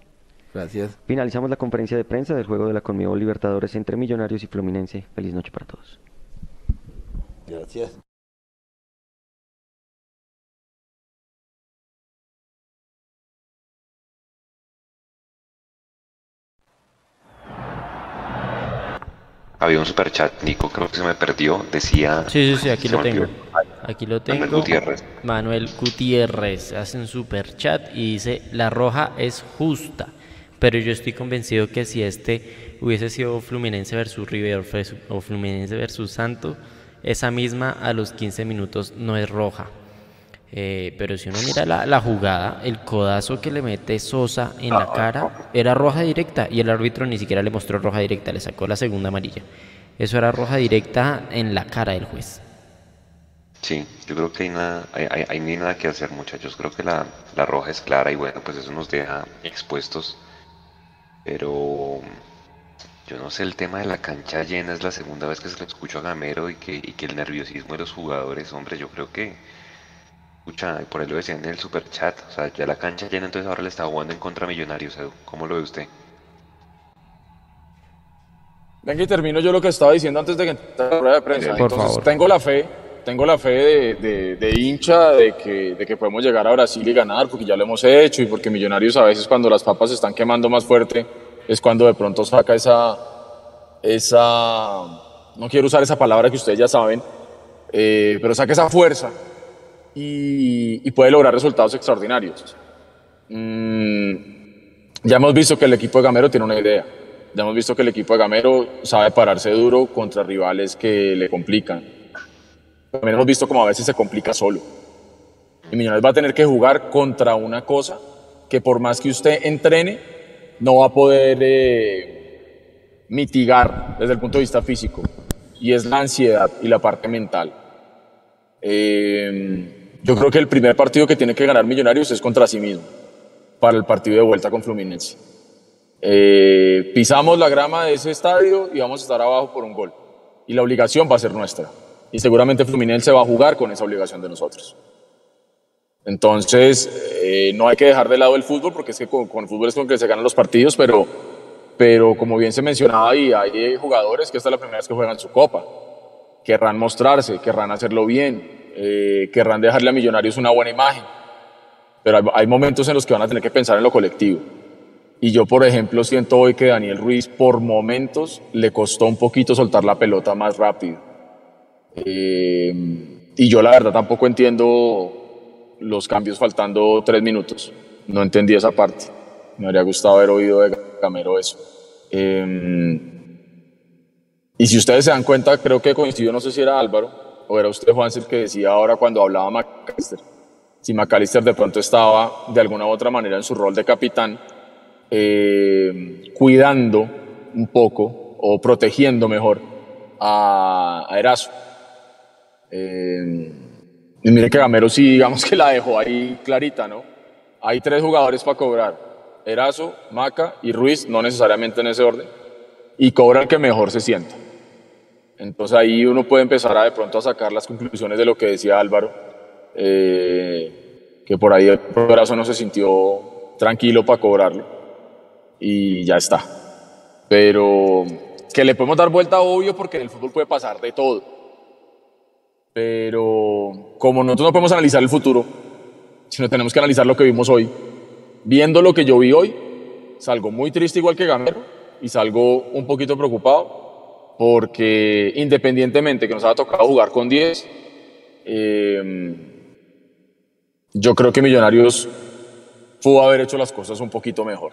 Gracias. Finalizamos la conferencia de prensa del juego de la Conmebol Libertadores entre Millonarios y Fluminense. Feliz noche para todos. Gracias. Había un superchat, Nico, creo que se me perdió. Decía. Sí, sí, sí, aquí lo tengo. Aquí lo tengo. Manuel Gutiérrez. Manuel Gutiérrez hace un superchat y dice: La roja es justa. Pero yo estoy convencido que si este hubiese sido Fluminense versus River o Fluminense versus Santos, esa misma a los 15 minutos no es roja. Eh, pero si uno mira la, jugada, el codazo que le mete Sosa en la cara era roja directa y el árbitro ni siquiera le mostró roja directa, le sacó la segunda amarilla. Eso era roja directa en la cara del juez. Sí, yo creo que hay nada, hay, ni nada que hacer muchachos. Creo que la, la, roja es clara y bueno, pues eso nos deja expuestos. Pero yo no sé, el tema de la cancha llena es la segunda vez que se lo escucho a Gamero y que, y que el nerviosismo de los jugadores, hombre, yo creo que Escucha, por ahí lo decían en el super chat, o sea, ya la cancha llena, entonces ahora le está jugando en contra Millonarios, Edu. ¿Cómo lo ve usted? Venga y termino yo lo que estaba diciendo antes de que entrara la rueda de prensa. Entonces, tengo la fe, tengo la fe de, hincha de que, de que podemos llegar a Brasil y ganar, porque ya lo hemos hecho y porque Millonarios a veces cuando las papas se están quemando más fuerte es cuando de pronto saca esa, esa, no quiero usar esa palabra que ustedes ya saben, eh, pero saca esa fuerza y, puede lograr resultados extraordinarios. Mm, ya hemos visto que el equipo de Gamero tiene una idea. Ya hemos visto que el equipo de Gamero sabe pararse duro contra rivales que le complican. También hemos visto como a veces se complica solo. Y Millonarios va a tener que jugar contra una cosa que por más que usted entrene, no va a poder eh, mitigar desde el punto de vista físico. Y es la ansiedad y la parte mental. Eh, yo creo que el primer partido que tiene que ganar Millonarios es contra sí mismo, para el partido de vuelta con Fluminense. Eh, pisamos la grama de ese estadio y vamos a estar abajo por un gol. Y la obligación va a ser nuestra. Y seguramente Fluminense va a jugar con esa obligación de nosotros. Entonces, eh, no hay que dejar de lado el fútbol, porque es que con, el fútbol es con que se ganan los partidos, pero, pero como bien se mencionaba, ahí, hay jugadores que esta es la primera vez que juegan su copa. Querrán mostrarse, querrán hacerlo bien, eh, querrán dejarle a Millonarios una buena imagen, pero hay, momentos en los que van a tener que pensar en lo colectivo. Y yo, por ejemplo, siento hoy que Daniel Ruiz por momentos le costó un poquito soltar la pelota más rápido. Eh, y yo la verdad tampoco entiendo los cambios faltando tres minutos. No entendí esa parte. Me habría gustado haber oído de Gamero eso. Eh, y si ustedes se dan cuenta, creo que coincidió, no sé si era Álvaro, o era usted, Juan, el que decía ahora cuando hablaba McAllister, si McAllister de pronto estaba de alguna u otra manera en su rol de capitán, eh, cuidando un poco o protegiendo mejor a, a Eraso. Eh, y mire que Gamero sí, digamos que la dejó ahí clarita, ¿no? Hay tres jugadores para cobrar, Eraso, Maca y Ruiz, no necesariamente en ese orden, y cobra el que mejor se sienta. Entonces ahí uno puede empezar a de pronto a sacar las conclusiones de lo que decía Álvaro, eh, que por ahí el brazo no se sintió tranquilo para cobrarlo y ya está. Pero que le podemos dar vuelta obvio porque en el fútbol puede pasar de todo. Pero como nosotros no podemos analizar el futuro, sino tenemos que analizar lo que vimos hoy, viendo lo que yo vi hoy, salgo muy triste igual que Gamero y salgo un poquito preocupado porque independientemente que nos haya tocado jugar con 10, eh, yo creo que Millonarios pudo haber hecho las cosas un poquito mejor.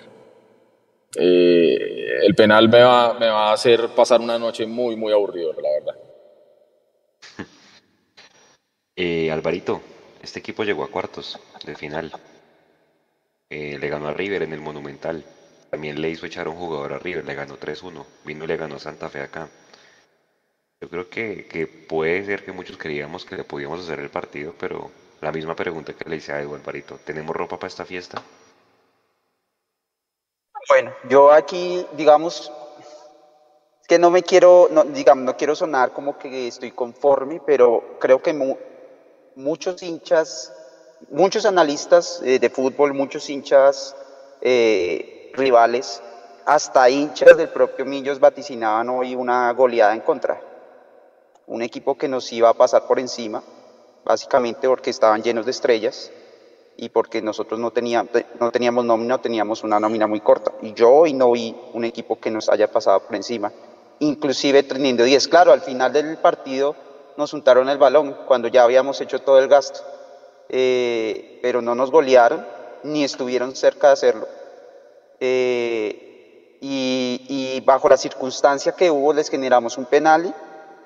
Eh, el penal me va, me va a hacer pasar una noche muy, muy aburrido, la verdad. Eh, Alvarito, este equipo llegó a cuartos de final. Eh, le ganó a River en el Monumental. También le hizo echar un jugador a River, le ganó 3-1. Vino y le ganó Santa Fe acá. Yo creo que, que, puede ser que muchos creíamos que le podíamos hacer el partido, pero la misma pregunta que le hice a Edu Alvarito, ¿tenemos ropa para esta fiesta? Bueno, yo aquí, digamos, que no me quiero, no, digamos, no quiero sonar como que estoy conforme, pero creo que muchos hinchas, muchos analistas eh, de fútbol, muchos hinchas eh, rivales, hasta hinchas del propio Millos vaticinaban hoy una goleada en contra. Un equipo que nos iba a pasar por encima, básicamente porque estaban llenos de estrellas y porque nosotros no teníamos, no teníamos teníamos una nómina muy corta. Y yo hoy no vi un equipo que nos haya pasado por encima, inclusive teniendo 10. Claro, al final del partido nos untaron el balón cuando ya habíamos hecho todo el gasto. Eh, pero no nos golearon ni estuvieron cerca de hacerlo. Eh, y, bajo la circunstancia que hubo les generamos un penal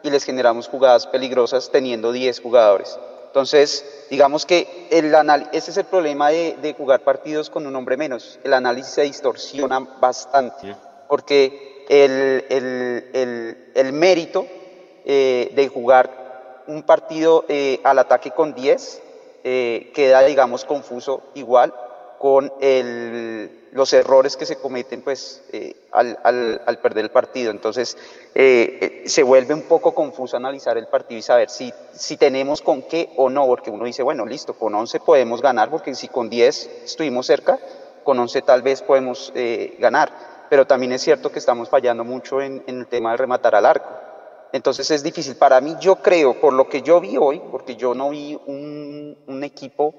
y les generamos jugadas peligrosas teniendo 10 jugadores. Entonces, digamos que el ese es el problema de, jugar partidos con un hombre menos. El análisis se distorsiona bastante porque el, el, el, mérito eh, de jugar un partido eh, al ataque con 10 eh, queda, digamos, confuso igual con los errores que se cometen pues, eh, al, perder el partido. Entonces, se vuelve un poco confuso analizar el partido y saber si, si tenemos con qué o no, porque uno dice, bueno, listo, con 11 podemos ganar, porque si con 10 estuvimos cerca, con 11 tal vez podemos ganar. Pero también es cierto que estamos fallando mucho en, en el tema de rematar al arco. Entonces es difícil. Para mí, yo creo, por lo que yo vi hoy, porque yo no vi un, equipo,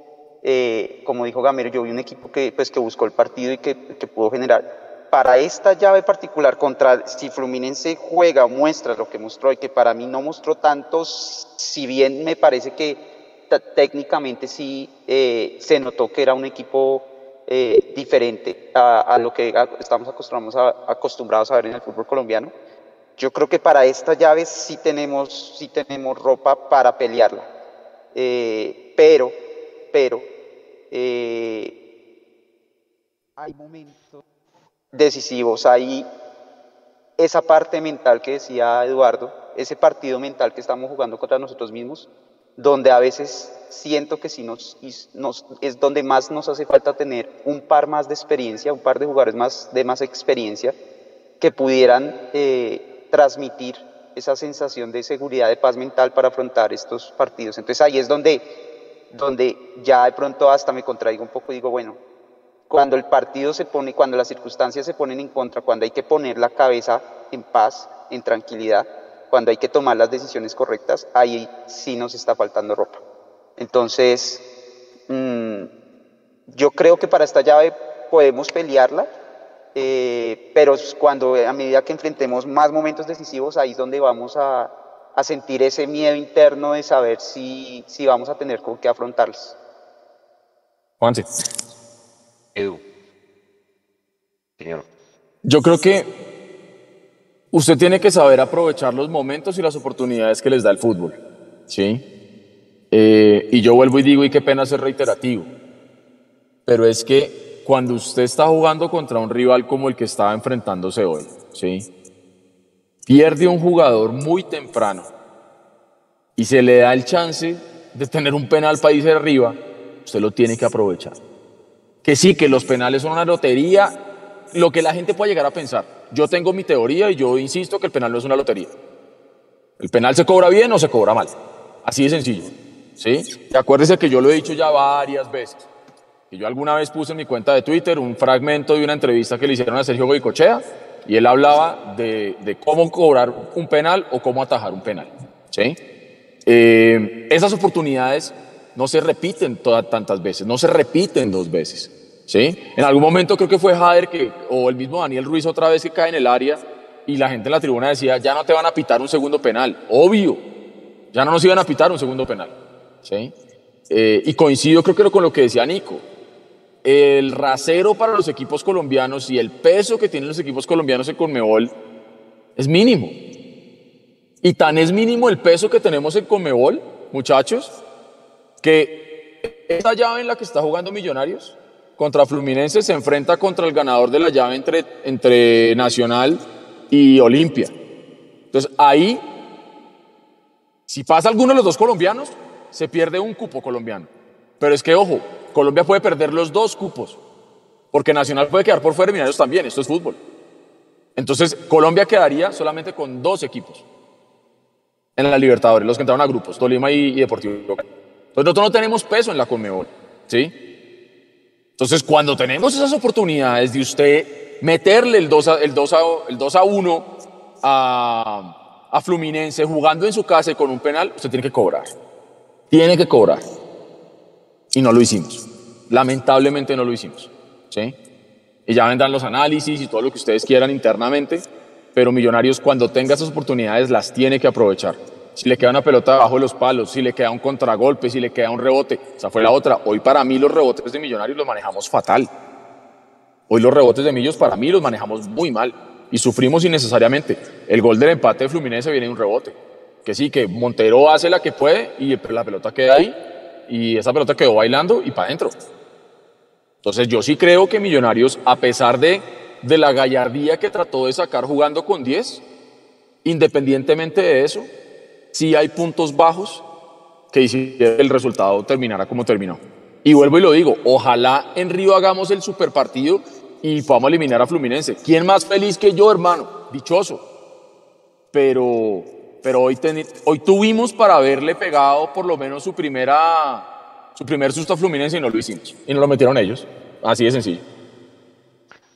eh, como dijo Gamero, yo vi un equipo que, pues, que buscó el partido y que, pudo generar. Para esta llave particular, contra si Fluminense juega o muestra lo que mostró y que para mí no mostró tantos, si bien me parece que técnicamente sí eh, se notó que era un equipo eh, diferente a, lo que estamos acostumbrados a, acostumbrados a ver en el fútbol colombiano yo creo que para esta llave sí tenemos, sí tenemos ropa para pelearla. Eh, pero, pero, hay momentos decisivos, hay esa parte mental que decía Eduardo, ese partido mental que estamos jugando contra nosotros mismos, donde a veces siento que sí nos, nos, es donde más nos hace falta tener un par más de experiencia, un par de jugadores más de más experiencia que pudieran eh, transmitir esa sensación de seguridad, de paz mental para afrontar estos partidos. Entonces ahí es donde, donde ya de pronto hasta me contraigo un poco y digo, bueno, cuando el partido se pone, cuando las circunstancias se ponen en contra, cuando hay que poner la cabeza en paz, en tranquilidad, cuando hay que tomar las decisiones correctas, ahí sí nos está faltando ropa. Entonces, mm, yo creo que para esta llave podemos pelearla, eh, pero cuando a medida que enfrentemos más momentos decisivos, ahí es donde vamos a, a sentir ese miedo interno de saber si, si vamos a tener con qué afrontarlos. Juanse. Edu. Señor. Yo creo que usted tiene que saber aprovechar los momentos y las oportunidades que les da el fútbol. ¿Sí? Eh, y yo vuelvo y digo, y qué pena ser reiterativo, pero es que cuando usted está jugando contra un rival como el que estaba enfrentándose hoy, ¿sí? Pierde un jugador muy temprano y se le da el chance de tener un penal para irse arriba, usted lo tiene que aprovechar. Que sí, que los penales son una lotería, lo que la gente puede llegar a pensar. Yo tengo mi teoría y yo insisto que el penal no es una lotería. El penal se cobra bien o se cobra mal. Así de sencillo. ¿Sí? Y acuérdese que yo lo he dicho ya varias veces yo alguna vez puse en mi cuenta de Twitter un fragmento de una entrevista que le hicieron a Sergio Goicochea y él hablaba de, cómo cobrar un penal o cómo atajar un penal. ¿sí? Eh, esas oportunidades no se repiten todas tantas veces, no se repiten dos veces. ¿sí? En algún momento creo que fue Jader que, o el mismo Daniel Ruiz otra vez que cae en el área y la gente en la tribuna decía, ya no te van a pitar un segundo penal. Obvio, ya no nos iban a pitar un segundo penal. ¿sí? Eh, y coincido creo que con lo que decía Nico. El rasero para los equipos colombianos y el peso que tienen los equipos colombianos en Conmebol es mínimo. Y tan es mínimo el peso que tenemos en Conmebol, muchachos, que esta llave en la que está jugando Millonarios contra Fluminense se enfrenta contra el ganador de la llave entre, entre Nacional y Olimpia. Entonces ahí, si pasa alguno de los dos colombianos, se pierde un cupo colombiano. Pero es que, ojo, Colombia puede perder los dos cupos, porque Nacional puede quedar por fuera y Millonarios también, esto es fútbol. Entonces, Colombia quedaría solamente con dos equipos en la Libertadores, los que entraron a grupos, Tolima y, Deportivo Entonces, nosotros no tenemos peso en la Conmebol, ¿sí? Entonces, cuando tenemos esas oportunidades de usted meterle el 2 a, el 2 a, el 2 a 1 a, a Fluminense jugando en su casa y con un penal, usted tiene que cobrar. Tiene que cobrar. Y no lo hicimos. Lamentablemente no lo hicimos. ¿sí? Y ya vendrán los análisis y todo lo que ustedes quieran internamente, pero Millonarios cuando tenga esas oportunidades las tiene que aprovechar. Si le queda una pelota debajo de los palos, si le queda un contragolpe, si le queda un rebote, esa fue la otra. Hoy para mí los rebotes de Millonarios los manejamos fatal. Hoy los rebotes de Millos para mí los manejamos muy mal y sufrimos innecesariamente. El gol del empate de Fluminense viene de un rebote. Que sí, que Montero hace la que puede y la pelota queda ahí y esa pelota quedó bailando y para adentro. Entonces yo sí creo que Millonarios, a pesar de, de la gallardía que trató de sacar jugando con 10, independientemente de eso, sí hay puntos bajos que hicieron el resultado terminara como terminó. Y vuelvo y lo digo, ojalá en Río hagamos el super partido y podamos eliminar a Fluminense. ¿Quién más feliz que yo, hermano? Dichoso. Pero, pero hoy, hoy tuvimos para haberle pegado por lo menos su, primera, su primer susto a Fluminense y no lo hicimos. Y no lo metieron ellos. Así de sencillo.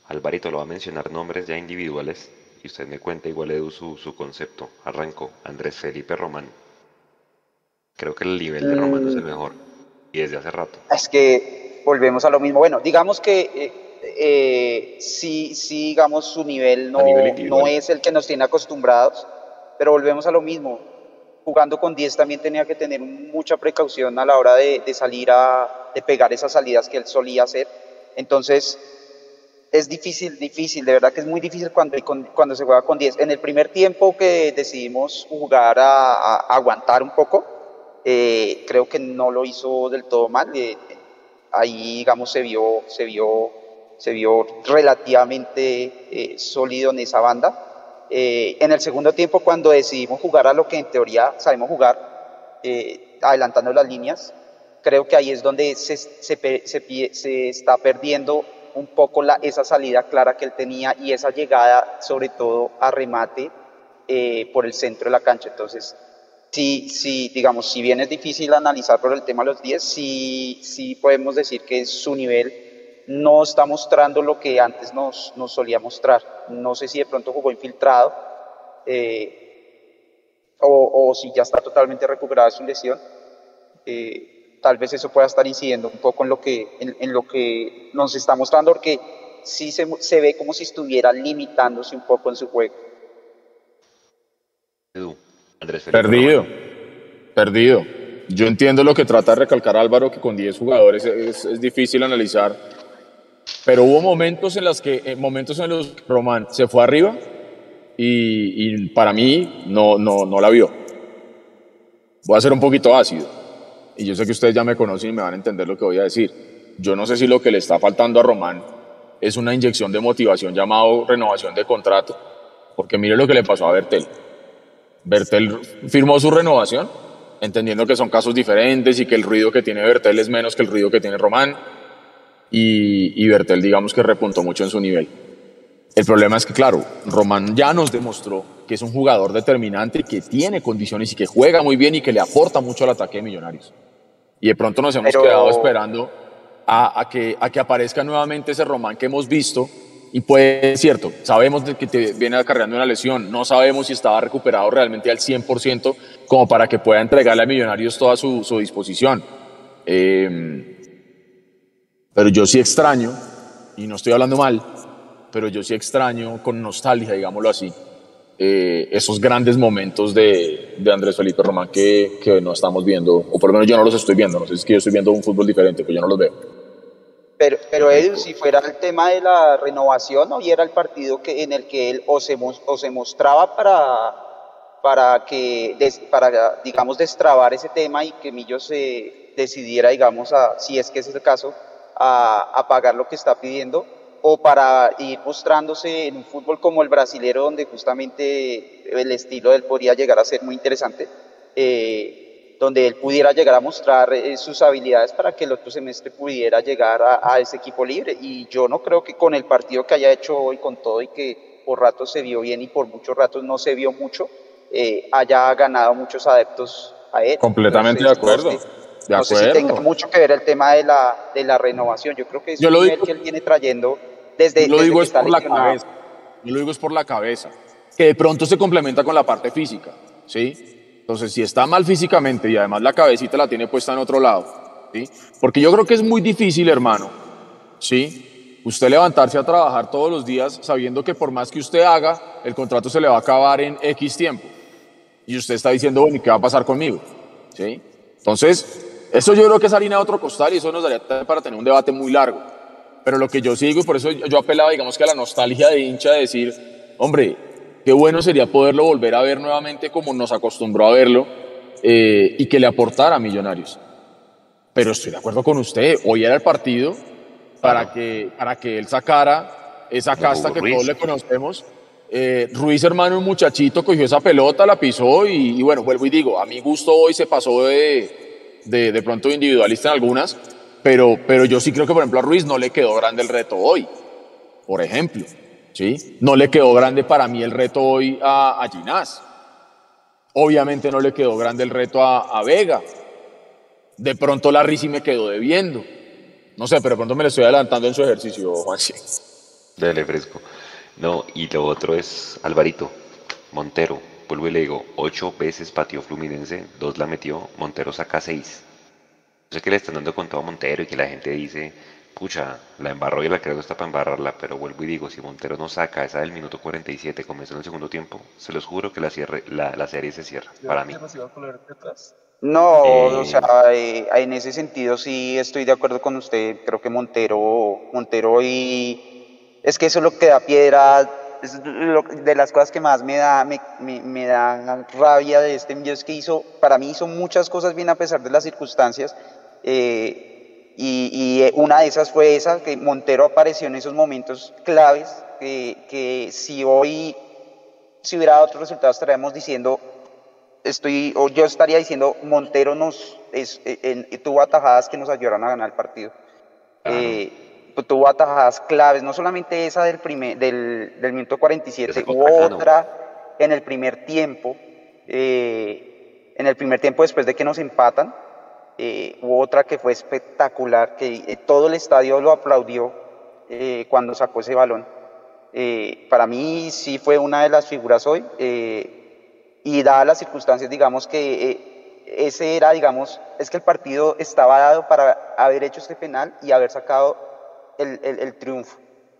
Alvarito lo va a mencionar nombres ya individuales y usted me cuenta igual Edu su, su concepto. Arrancó Andrés Felipe Román. Creo que el nivel de Román es el mejor y desde hace rato. Es que volvemos a lo mismo. Bueno, digamos que eh, eh, sí, sí, digamos, su nivel no, no es el que nos tiene acostumbrados, pero volvemos a lo mismo. Jugando con 10 también tenía que tener mucha precaución a la hora de, de salir a, de pegar esas salidas que él solía hacer. Entonces, es difícil, difícil, de verdad que es muy difícil cuando, cuando se juega con 10. En el primer tiempo que decidimos jugar a, aguantar un poco, eh, creo que no lo hizo del todo mal. Eh, ahí, digamos, se vio, se vio, se vio relativamente eh, sólido en esa banda. En el segundo tiempo, cuando decidimos jugar a lo que en teoría sabemos jugar, adelantando las líneas, creo que ahí es donde se, está perdiendo un poco esa salida clara que él tenía y esa llegada, sobre todo a remate eh, por el centro de la cancha. Entonces, sí, sí, digamos, si bien es difícil analizar por el tema de los 10, sí, sí podemos decir que su nivel no está mostrando lo que antes nos, nos solía mostrar. No sé si de pronto jugó infiltrado eh, o, o, si ya está totalmente recuperada su lesión. Eh, tal vez eso pueda estar incidiendo un poco en lo que, en, lo que nos está mostrando, porque sí se, se, ve como si estuviera limitándose un poco en su juego. perdido, perdido. Yo entiendo lo que trata de recalcar Álvaro, que con 10 jugadores es, es difícil analizar, pero hubo momentos en los que, eh, momentos en los que Román se fue arriba y, y para mí no, no, no la vio. Voy a ser un poquito ácido y yo sé que ustedes ya me conocen y me van a entender lo que voy a decir. Yo no sé si lo que le está faltando a Román es una inyección de motivación llamado renovación de contrato, porque mire lo que le pasó a Bertel. Bertel firmó su renovación, entendiendo que son casos diferentes y que el ruido que tiene Bertel es menos que el ruido que tiene Román, y, y Bertel digamos que repuntó mucho en su nivel. El problema es que, claro, Román ya nos demostró que es un jugador determinante, que tiene condiciones y que juega muy bien y que le aporta mucho al ataque de Millonarios. Y de pronto nos hemos quedado esperando a, que, a que aparezca nuevamente ese Román que hemos visto. Y puede ser cierto, sabemos que te viene acarreando una lesión, no sabemos si estaba recuperado realmente al 100% como para que pueda entregarle a Millonarios toda su, su disposición. Eh, pero yo sí extraño, y no estoy hablando mal, pero yo sí extraño con nostalgia, digámoslo así, eh, esos grandes momentos de, de, Andrés Felipe Román que, que, no estamos viendo, o por lo menos yo no los estoy viendo, no sé si es que yo estoy viendo un fútbol diferente, pero yo no los veo. Pero, pero Edu, si fuera el tema de la renovación, hoy era el partido que, en el que él o se, o se mostraba para, para, que, para, digamos, destrabar ese tema y que Millo se decidiera, digamos, a, si es que ese es el caso, a, a pagar lo que está pidiendo, o para ir mostrándose en un fútbol como el brasilero, donde justamente el estilo de él podría llegar a ser muy interesante, eh, donde él pudiera llegar a mostrar eh, sus habilidades para que el otro semestre pudiera llegar a, ese equipo libre. Y yo no creo que con el partido que haya hecho hoy, con todo y que por ratos se vio bien y por muchos ratos no se vio mucho, eh, haya ganado muchos adeptos a él. Completamente de acuerdo. No sé si tenga mucho que ver el tema de la, de la renovación. Yo creo que es un que él viene trayendo desde, Yo lo digo es por la cabeza. Yo lo digo es por la cabeza. Que de pronto se complementa con la parte física. ¿Sí? Entonces, si está mal físicamente y además la cabecita la tiene puesta en otro lado, ¿sí? Porque yo creo que es muy difícil, hermano, ¿sí? Usted levantarse a trabajar todos los días sabiendo que por más que usted haga, el contrato se le va a acabar en X tiempo. Y usted está diciendo, bueno, ¿y qué va a pasar conmigo? ¿Sí? Entonces, eso yo creo que es harina de otro costal y eso nos daría para tener un debate muy largo. Pero lo que yo sigo, y por eso yo apelaba, digamos que a la nostalgia de hincha de decir, hombre, qué bueno sería poderlo volver a ver nuevamente como nos acostumbró a verlo eh, y que le aportara a Millonarios. Pero estoy de acuerdo con usted, hoy era el partido para que, para que él sacara esa casta que todos le conocemos. Eh, Ruiz, hermano, un muchachito, cogió esa pelota, la pisó y, bueno, vuelvo y digo, a mi gusto hoy se pasó de, de, de pronto individualista en algunas, pero, pero yo sí creo que, por ejemplo, a Ruiz no le quedó grande el reto hoy, por ejemplo. ¿sí? No le quedó grande para mí el reto hoy a, a Ginás. Obviamente no le quedó grande el reto a, Vega. De pronto la Risi me quedó debiendo. No sé, pero de pronto me le estoy adelantando en su ejercicio, Juanchi. Dale, fresco. No, y lo otro es Alvarito, Montero. Vuelvo y le digo, ocho veces pateó Fluminense, dos la metió, Montero saca seis. No sé que le están dando con todo a Montero y que la gente dice, pucha, la embarró y la creo está para embarrarla, pero vuelvo y digo, si Montero no saca esa del minuto 47, comenzó en el segundo tiempo, se los juro que la, cierre, la, serie se cierra, para mí. No, eh, o sea, eh, en ese sentido sí estoy de acuerdo con usted, creo que Montero, Montero y... Es que eso es lo que da piedra, es de las cosas que más me da, me, me, da rabia de este envío es que hizo, para mí hizo muchas cosas bien a pesar de las circunstancias, eh, y, eh, una de esas fue esa, que Montero apareció en esos momentos claves, que, si hoy si hubiera dado otros resultados estaríamos diciendo, estoy, o yo estaría diciendo, Montero nos eh, tuvo atajadas que nos ayudaron a ganar el partido. Eh, tuvo atajadas claves, no solamente esa del, primer, del, del minuto 47, hubo otra en el primer tiempo, en el primer tiempo después de que nos empatan, eh, hubo otra que fue espectacular, que eh, todo el estadio lo aplaudió eh, cuando sacó ese balón. para mí sí fue una de las figuras hoy y dadas las circunstancias, digamos que ese era, digamos, es que el partido estaba dado para haber hecho este penal y haber sacado el, el, triunfo.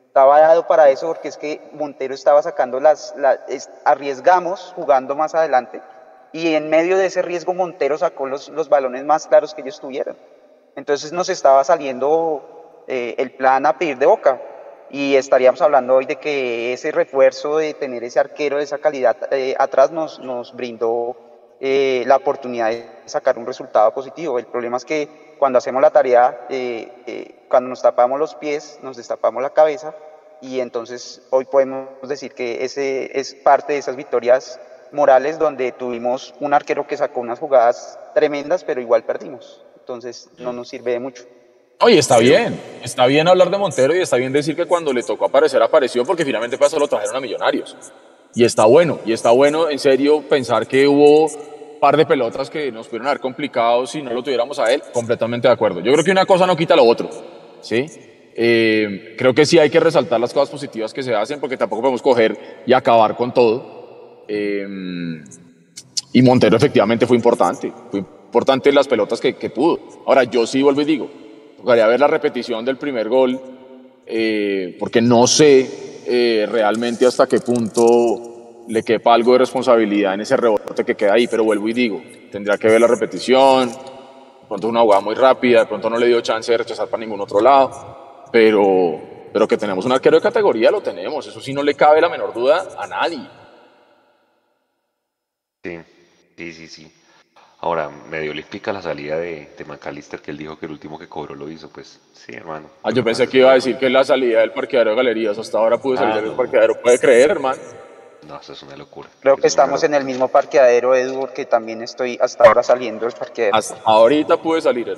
Estaba dado para eso porque es que Montero estaba sacando las, las arriesgamos jugando más adelante y en medio de ese riesgo Montero sacó los, los balones más claros que ellos tuvieron. Entonces nos estaba saliendo eh, el plan a pedir de boca y estaríamos hablando hoy de que ese refuerzo de tener ese arquero de esa calidad eh, atrás nos, nos brindó eh, la oportunidad de sacar un resultado positivo. El problema es que cuando hacemos la tarea, cuando nos tapamos los pies, nos destapamos la cabeza y entonces hoy podemos decir que ese es parte de esas victorias Morales, donde tuvimos un arquero que sacó unas jugadas tremendas, pero igual perdimos. Entonces no nos sirve de mucho. Oye, está bien, está bien hablar de Montero y está bien decir que cuando le tocó aparecer, apareció, porque finalmente pasó, lo trajeron a Millonarios. Y está bueno, y está bueno, en serio, pensar que hubo par de pelotas que nos pudieron haber complicado si no lo tuviéramos a él, completamente de acuerdo. Yo creo que una cosa no quita lo otro, ¿sí? Eh, creo que sí hay que resaltar las cosas positivas que se hacen, porque tampoco podemos coger y acabar con todo. Em, y Montero efectivamente fue importante, fue importante las pelotas que, pudo. Ahora, yo sí vuelvo y digo, tocaría ver la repetición del primer gol, eh, porque no sé eh, realmente hasta qué punto le quepa algo de responsabilidad en ese rebote que queda ahí, pero vuelvo y digo, tendría que ver la repetición, de pronto una jugada muy rápida, de pronto no le dio chance de rechazar para ningún otro lado, pero, pero que tenemos un arquero de categoría, lo tenemos, eso sí no le cabe la menor duda a nadie. Sí, sí, sí, sí. Ahora, medio le explica la salida de, de McAllister, que él dijo que el último que cobró lo hizo, pues sí, hermano. Ah, yo pensé que iba a decir que la salida del parqueadero de galerías, hasta ahora pude salir ah, del parqueadero, ¿puede creer, hermano? No, eso es una locura. Creo que estamos en el mismo parqueadero, Edu, que también estoy hasta ahora saliendo del parqueadero. Hasta ahorita pude salir.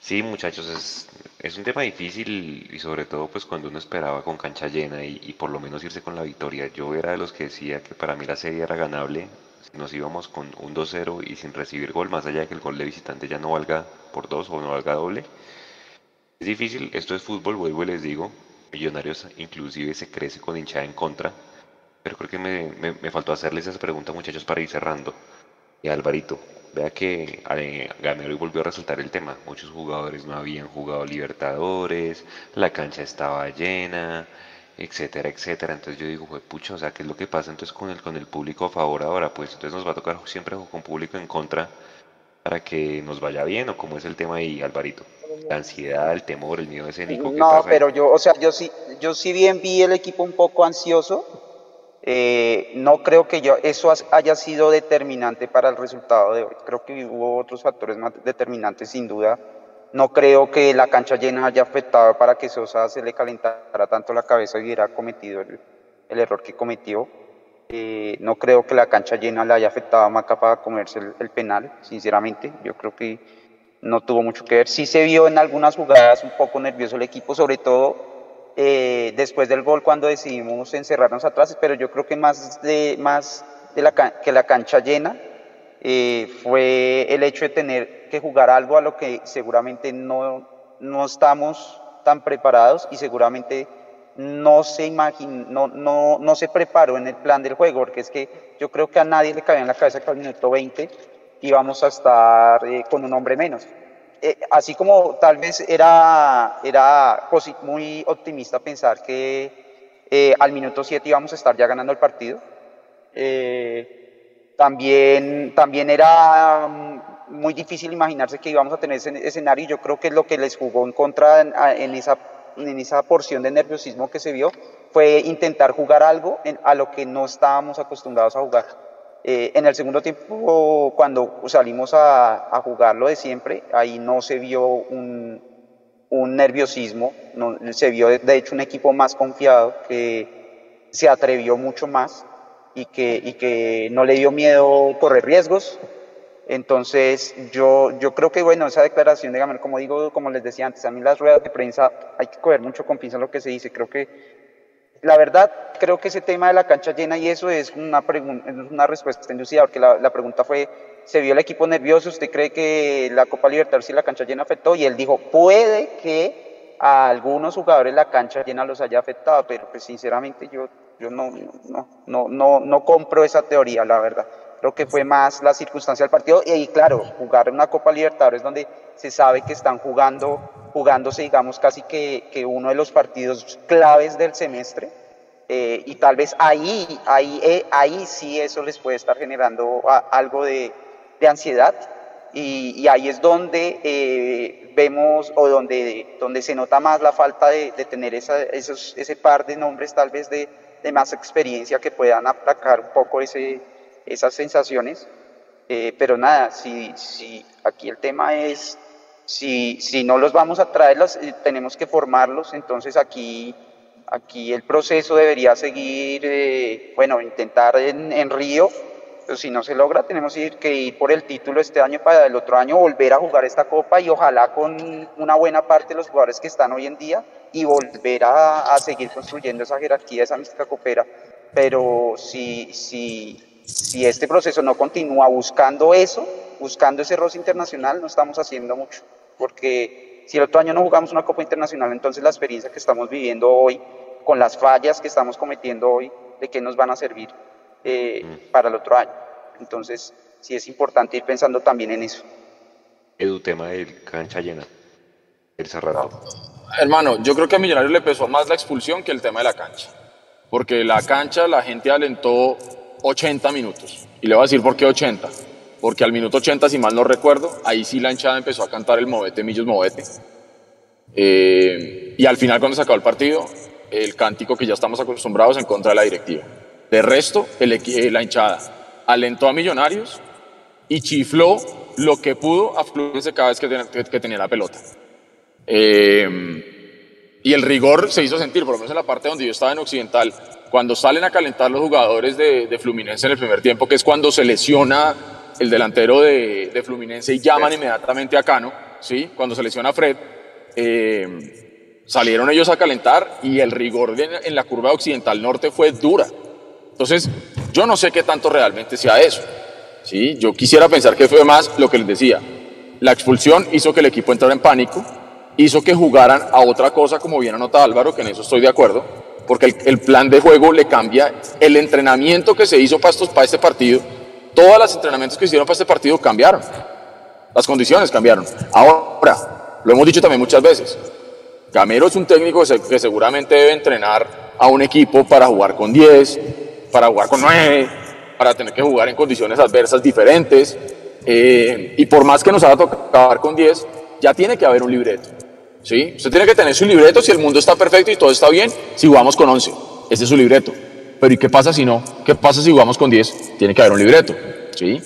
Sí, muchachos, es, es un tema difícil y sobre todo pues cuando uno esperaba con cancha llena y, por lo menos irse con la victoria. Yo era de los que decía que para mí la serie era ganable si nos íbamos con un 2-0 y sin recibir gol, más allá de que el gol de visitante ya no valga por dos o no valga doble. Es difícil, esto es fútbol, vuelvo y les digo, Millonarios inclusive se crece con hinchada en contra, pero creo que me, me faltó hacerles esa pregunta muchachos para ir cerrando. Y Alvarito, Vea que eh, Gamero y volvió a resaltar el tema. Muchos jugadores no habían jugado Libertadores, la cancha estaba llena, etcétera, etcétera. Entonces yo digo, pucha, o sea, ¿qué es lo que pasa entonces con el, con el público a favor ahora? Pues entonces nos va a tocar siempre con público en contra para que nos vaya bien o cómo es el tema ahí, Alvarito. La ansiedad, el temor, el miedo escénico. No, pero yo, o sea, yo sí, yo sí bien vi el equipo un poco ansioso eh, no creo que yo, eso haya sido determinante para el resultado de hoy. Creo que hubo otros factores más determinantes, sin duda. No creo que la cancha llena haya afectado para que Sosa se le calentara tanto la cabeza y hubiera cometido el, error que cometió. Eh, no creo que la cancha llena le haya afectado a Maca para comerse el, el, penal, sinceramente. Yo creo que no tuvo mucho que ver. Sí se vio en algunas jugadas un poco nervioso el equipo, sobre todo eh, después del gol cuando decidimos encerrarnos atrás, pero yo creo que más de, más que la cancha llena eh, fue el hecho de tener que jugar algo a lo que seguramente no, no estamos tan preparados y seguramente no se imagin, no, no, no se preparó en el plan del juego, porque es que yo creo que a nadie le cabía en la cabeza que al minuto 20 íbamos a estar eh, con un hombre menos. Eh, así como tal vez era, era muy optimista pensar que eh, al minuto 7 íbamos a estar ya ganando el partido, eh, también, también era mm, muy difícil imaginarse que íbamos a tener ese escenario y yo creo que lo que les jugó en contra en, esa, en esa porción de nerviosismo que se vio fue intentar jugar algo a lo que no estábamos acostumbrados a jugar. Eh, en el segundo tiempo, cuando salimos a, a, jugar lo de siempre, ahí no se vio un, un nerviosismo, no, se vio de hecho un equipo más confiado, que se atrevió mucho más y que, y que no le dio miedo correr riesgos. Entonces, yo, yo creo que, bueno, esa declaración de como digo, como les decía antes, a mí las ruedas de prensa hay que coger mucho con pinzas lo que se dice. Creo que la verdad, creo que ese tema de la cancha llena y eso es una, una respuesta inducida, porque la, pregunta fue, ¿se vio el equipo nervioso? ¿Usted cree que la Copa Libertadores y la cancha llena afectó? Y él dijo, puede que a algunos jugadores la cancha llena los haya afectado, pero pues sinceramente yo, yo no, no, no, no, no compro esa teoría, la verdad. Creo que fue más la circunstancia del partido y, claro, jugar una Copa Libertadores donde se sabe que están jugando, jugándose, digamos, casi que, que uno de los partidos claves del semestre. Eh, y tal vez ahí, ahí, eh, ahí sí eso les puede estar generando algo de, de ansiedad. Y, y, ahí es donde eh, vemos o donde, donde se nota más la falta de, de tener esa, esos, ese par de nombres tal vez de, de más experiencia que puedan aplacar un poco ese, esas sensaciones. Eh, pero nada, si, si aquí el tema es, si, si no los vamos a traer, eh, tenemos que formarlos, entonces aquí, aquí el proceso debería seguir, eh, bueno, intentar en, en, Río, pero si no se logra, tenemos que ir por el título este año para el otro año volver a jugar esta copa y ojalá con una buena parte de los jugadores que están hoy en día y volver a, a seguir construyendo esa jerarquía, esa mística copera. Pero si, si, si este proceso no continúa buscando eso, buscando ese roce internacional, no estamos haciendo mucho. Porque si el otro año no jugamos una Copa Internacional, entonces la experiencia que estamos viviendo hoy, con las fallas que estamos cometiendo hoy, ¿de qué nos van a servir eh, mm. para el otro año? Entonces, sí es importante ir pensando también en eso. Edu, tema del cancha llena, el cerrado. Hermano, yo creo que a Millonarios le pesó más la expulsión que el tema de la cancha. Porque la cancha la gente alentó 80 minutos. Y le voy a decir por qué 80. Porque al minuto 80, si mal no recuerdo, ahí sí la hinchada empezó a cantar el Movete, Millos Movete. Eh, y al final, cuando se acabó el partido, el cántico que ya estamos acostumbrados en contra de la directiva. De resto, el, eh, la hinchada alentó a Millonarios y chifló lo que pudo a Fluminense cada vez que, tenía la pelota. Eh, y el rigor se hizo sentir, por lo menos en la parte donde yo estaba en Occidental, cuando salen a calentar los jugadores de, de Fluminense en el primer tiempo, que es cuando se lesiona el delantero de, de Fluminense y llaman inmediatamente a Cano, ¿sí? cuando se lesiona Fred. Eh, salieron ellos a calentar y el rigor en la curva occidental norte fue dura. Entonces, yo no sé qué tanto realmente sea eso. ¿sí? Yo quisiera pensar que fue más lo que les decía. La expulsión hizo que el equipo entrara en pánico, hizo que jugaran a otra cosa, como bien anota Álvaro, que en eso estoy de acuerdo, porque el, plan de juego le cambia. El entrenamiento que se hizo para, este partido, todos los entrenamientos que se hicieron para este partido cambiaron. Las condiciones cambiaron. Ahora, lo hemos dicho también muchas veces, Gamero es un técnico que seguramente debe entrenar a un equipo para jugar con 10, para jugar con 9, para tener que jugar en condiciones adversas diferentes. Eh, y por más que nos haga tocar con 10, ya tiene que haber un libreto. ¿Sí? Usted tiene que tener su libreto si el mundo está perfecto y todo está bien, si jugamos con 11. Ese es su libreto. Pero ¿y qué pasa si no? ¿Qué pasa si jugamos con 10? Tiene que haber un libreto. ¿sí?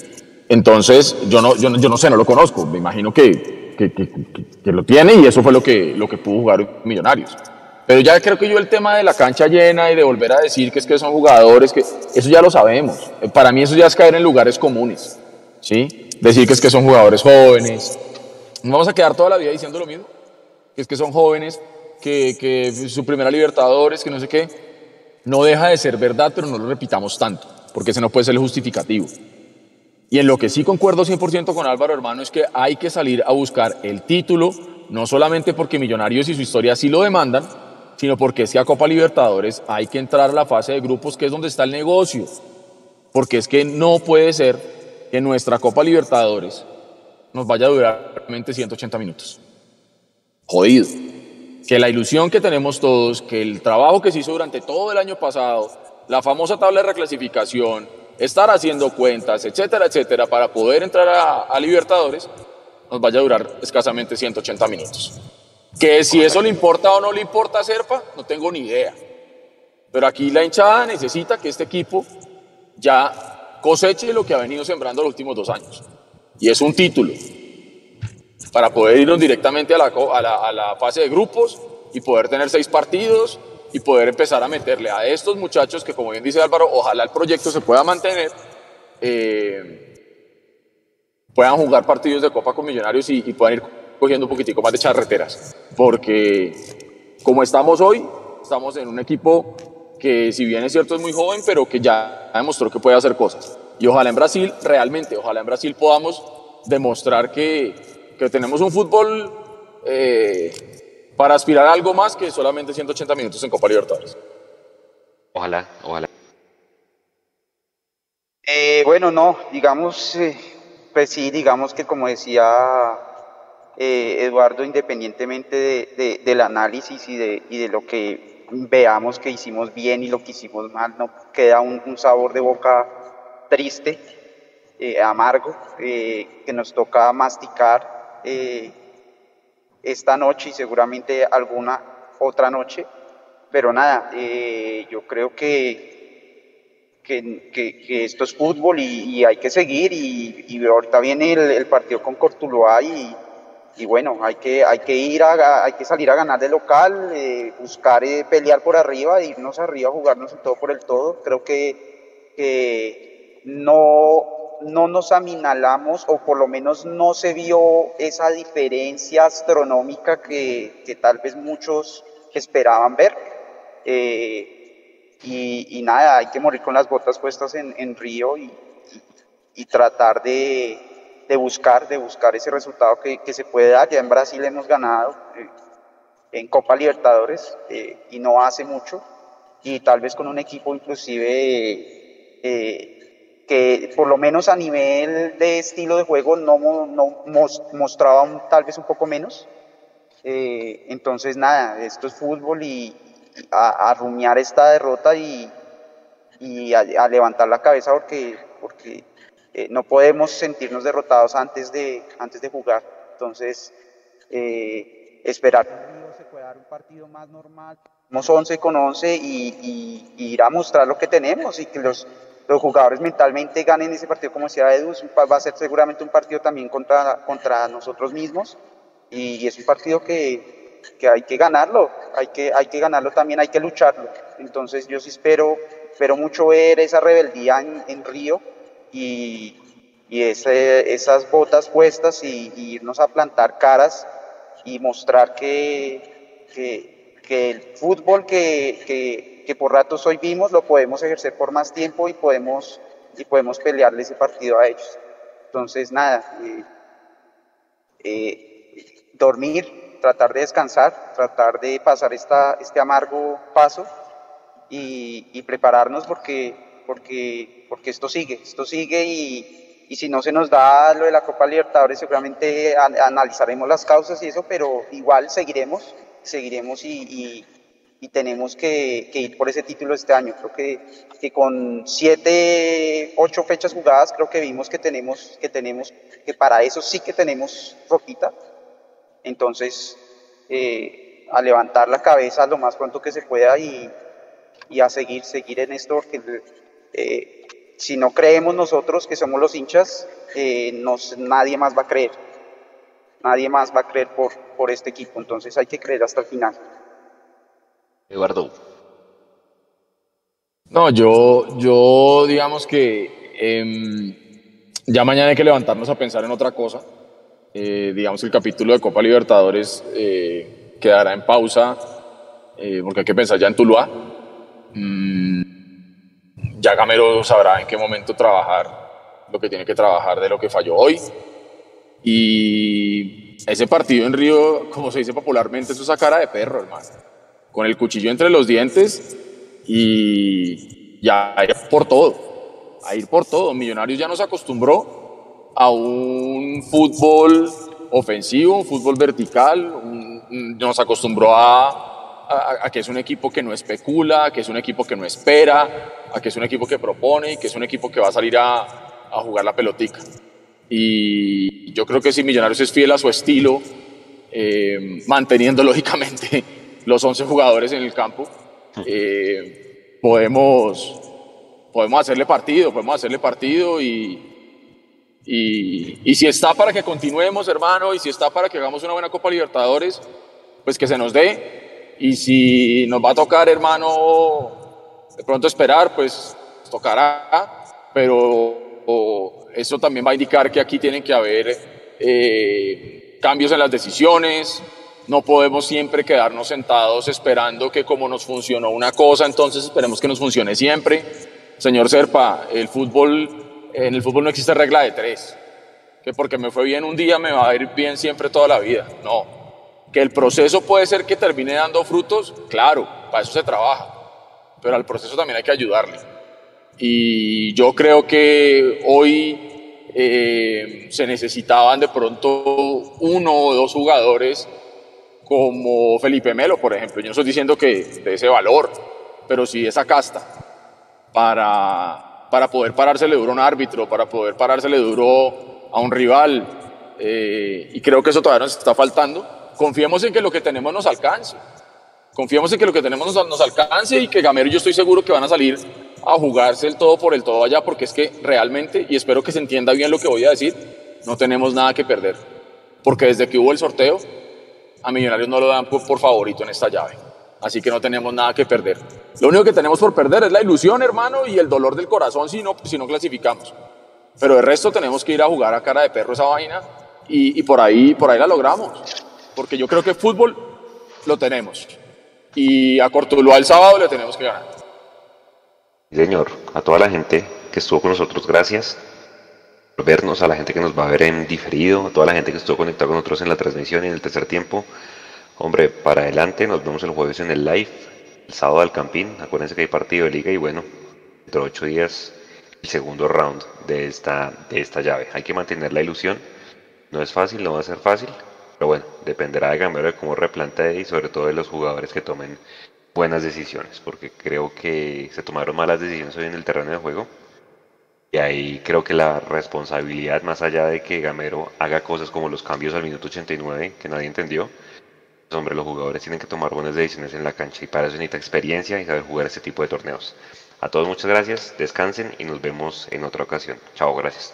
Entonces, yo no, yo, yo no sé, no lo conozco. Me imagino que que, lo tiene y eso fue lo que, lo que pudo jugar Millonarios. Pero ya creo que yo el tema de la cancha llena y de volver a decir que es que son jugadores, que eso ya lo sabemos. Para mí eso ya es caer en lugares comunes. ¿sí? Decir que es que son jugadores jóvenes. ¿No vamos a quedar toda la vida diciendo lo mismo? Que es que son jóvenes, que, que su primera Libertadores, que no sé qué. No deja de ser verdad, pero no lo repitamos tanto, porque ese no puede ser el justificativo. Y en lo que sí concuerdo 100% con Álvaro, hermano, es que hay que salir a buscar el título, no solamente porque Millonarios y su historia sí lo demandan, sino porque sea Copa Libertadores hay que entrar a la fase de grupos, que es donde está el negocio. Porque es que no puede ser que nuestra Copa Libertadores nos vaya a durar realmente 180 minutos. Jodido. Que la ilusión que tenemos todos, que el trabajo que se hizo durante todo el año pasado, la famosa tabla de reclasificación, estar haciendo cuentas, etcétera, etcétera, para poder entrar a, Libertadores, nos vaya a durar escasamente 180 minutos. Que si eso le importa o no le importa a Serpa, no tengo ni idea. Pero aquí la hinchada necesita que este equipo ya coseche lo que ha venido sembrando los últimos dos años. Y es un título para poder irnos directamente a la, fase de grupos y poder tener seis partidos y poder empezar a meterle a estos muchachos que, como bien dice Álvaro, ojalá el proyecto se pueda mantener, eh, puedan jugar partidos de Copa con Millonarios y, puedan ir cogiendo un poquitico más de charreteras. Porque como estamos hoy, estamos en un equipo que si bien es cierto es muy joven, pero que ya demostró que puede hacer cosas. Y ojalá en Brasil, realmente, ojalá en Brasil podamos demostrar que, que tenemos un fútbol eh, para aspirar a algo más que solamente 180 minutos en Copa Libertadores. Ojalá, ojalá. Eh, bueno, no, digamos, eh, pues sí, digamos que como decía eh, Eduardo, independientemente del análisis y de, y de, lo que veamos que hicimos bien y lo que hicimos mal, no queda un, sabor de boca triste, amargo, que nos toca masticar esta noche y seguramente alguna otra noche. Pero nada, eh, yo creo que, que, esto es fútbol y, hay que seguir y, ahorita viene el, partido con Cortuluá y, y, bueno, hay que, hay que ir hay que salir a ganar de local, eh, buscar eh, pelear por arriba, irnos arriba, jugarnos el todo por el todo. Creo que, que no no nos aminalamos o por lo menos no se vio esa diferencia astronómica que, tal vez muchos esperaban ver. Eh, y, nada, hay que morir con las botas puestas en, Río y, tratar de, buscar, de buscar ese resultado que, se puede dar. Ya en Brasil hemos ganado eh, en Copa Libertadores eh, y no hace mucho. Y tal vez con un equipo inclusive que por lo menos a nivel de estilo de juego no, no mostraba tal vez un poco menos. Eh, entonces, nada, esto es fútbol y, a, rumiar esta derrota y, y a, levantar la cabeza porque, porque eh, no podemos sentirnos derrotados antes de, antes de jugar. Entonces, eh, esperar se puede dar un partido más normal. Somos 11 con 11 y, ir a mostrar lo que tenemos y que los, los jugadores mentalmente ganen ese partido, como decía Edu, va a ser seguramente un partido también contra, contra nosotros mismos y es un partido que, que, hay que ganarlo, hay que, hay que ganarlo también, hay que lucharlo. Entonces yo sí espero, espero mucho ver esa rebeldía en, en Río y, y ese, esas botas puestas y, irnos a plantar caras y mostrar que, que, que el fútbol que, que, por ratos hoy vimos lo podemos ejercer por más tiempo y podemos, y podemos pelearle ese partido a ellos. Entonces, nada, eh, eh, dormir, tratar de descansar, tratar de pasar esta, este amargo paso y prepararnos porque, porque, porque esto sigue, esto sigue y, y si no se nos da lo de la Copa Libertadores, seguramente analizaremos las causas y eso, pero igual seguiremos, seguiremos y, tenemos que, ir por ese título este año. Creo que, que, con siete, ocho fechas jugadas, creo que vimos que tenemos, que tenemos, que para eso sí que tenemos ropita. Entonces, eh, a levantar la cabeza lo más pronto que se pueda y, a seguir, seguir en esto, porque eh, si no creemos nosotros que somos los hinchas, eh, nos, nadie más va a creer. Nadie más va a creer por, por este equipo. Entonces hay que creer hasta el final. Eduardo. No, yo, yo digamos que em, ya mañana hay que levantarnos a pensar en otra cosa. Eh, digamos que el capítulo de Copa Libertadores eh, quedará en pausa porque hay que pensar ya en Tuluá. Mm, ya Gamero sabrá en qué momento trabajar lo que tiene que trabajar de lo que falló hoy. Y ese partido en Río, como se dice popularmente, es esa cara de perro, hermano. Con el cuchillo entre los dientes y ya ir por todo. A ir por todo. Millonarios ya nos acostumbró a un fútbol ofensivo, un fútbol vertical, nos acostumbró a que es un equipo que no especula, a que es un equipo que no espera, a que es un equipo que propone y que es un equipo que va a salir a, a jugar la pelotica. Y yo creo que si Millonarios es fiel a su estilo, eh, manteniendo lógicamente los 11 jugadores en el campo, eh, podemos, podemos hacerle partido, podemos hacerle partido y, y, si está para que continuemos, hermano, y si está para que hagamos una buena Copa Libertadores, pues que se nos dé. Y si nos va a tocar, hermano, de pronto esperar, pues tocará, pero eso también va a indicar que aquí tienen que haber eh, cambios en las decisiones, no podemos siempre quedarnos sentados esperando que como nos funcionó una cosa, entonces esperemos que nos funcione siempre. Señor Serpa, el fútbol, en el fútbol no existe regla de tres, que porque me fue bien un día me va a ir bien siempre toda la vida. No, que el proceso puede ser que termine dando frutos, claro, para eso se trabaja, pero al proceso también hay que ayudarle. Y yo creo que hoy eh, se necesitaban de pronto uno o dos jugadores como Felipe Melo, por ejemplo. Yo no estoy diciendo que de ese valor, pero sí esa casta para, para poder parársele duro a un árbitro, para poder parársele duro a un rival. Eh, y creo que eso todavía nos está faltando confiemos en que lo que tenemos nos alcance. Confiemos en que lo que tenemos nos, alcance y que Gamero y yo estoy seguro que van a salir a jugarse el todo por el todo allá, porque es que realmente, y espero que se entienda bien lo que voy a decir, no tenemos nada que perder. Porque desde que hubo el sorteo, a Millonarios no lo dan por, por favorito en esta llave. Así que no tenemos nada que perder. Lo único que tenemos por perder es la ilusión, hermano, y el dolor del corazón si no, si no clasificamos. Pero el resto tenemos que ir a jugar a cara de perro esa vaina y, y por, ahí, por ahí la logramos porque yo creo que fútbol lo tenemos. Y a Cortuluá el sábado le tenemos que ganar. Señor, a toda la gente que estuvo con nosotros, gracias vernos, a la gente que nos va a ver en diferido, toda la gente que estuvo conectada con nosotros en la transmisión y en el tercer tiempo. Hombre, para adelante, nos vemos el jueves en el live, el sábado al Campín. Acuérdense que hay partido de liga y bueno, dentro de ocho días el segundo round de esta, de esta llave. Hay que mantener la ilusión. No es fácil, no va a ser fácil, Pero bueno, dependerá de Gamero de cómo replantee y sobre todo de los jugadores que tomen buenas decisiones, porque creo que se tomaron malas decisiones hoy en el terreno de juego. Y ahí creo que la responsabilidad, más allá de que Gamero haga cosas como los cambios al minuto 89, que nadie entendió, pues, hombre, los jugadores tienen que tomar buenas decisiones en la cancha y para eso necesita experiencia y saber jugar este tipo de torneos. A todos muchas gracias, descansen y nos vemos en otra ocasión. Chao, gracias.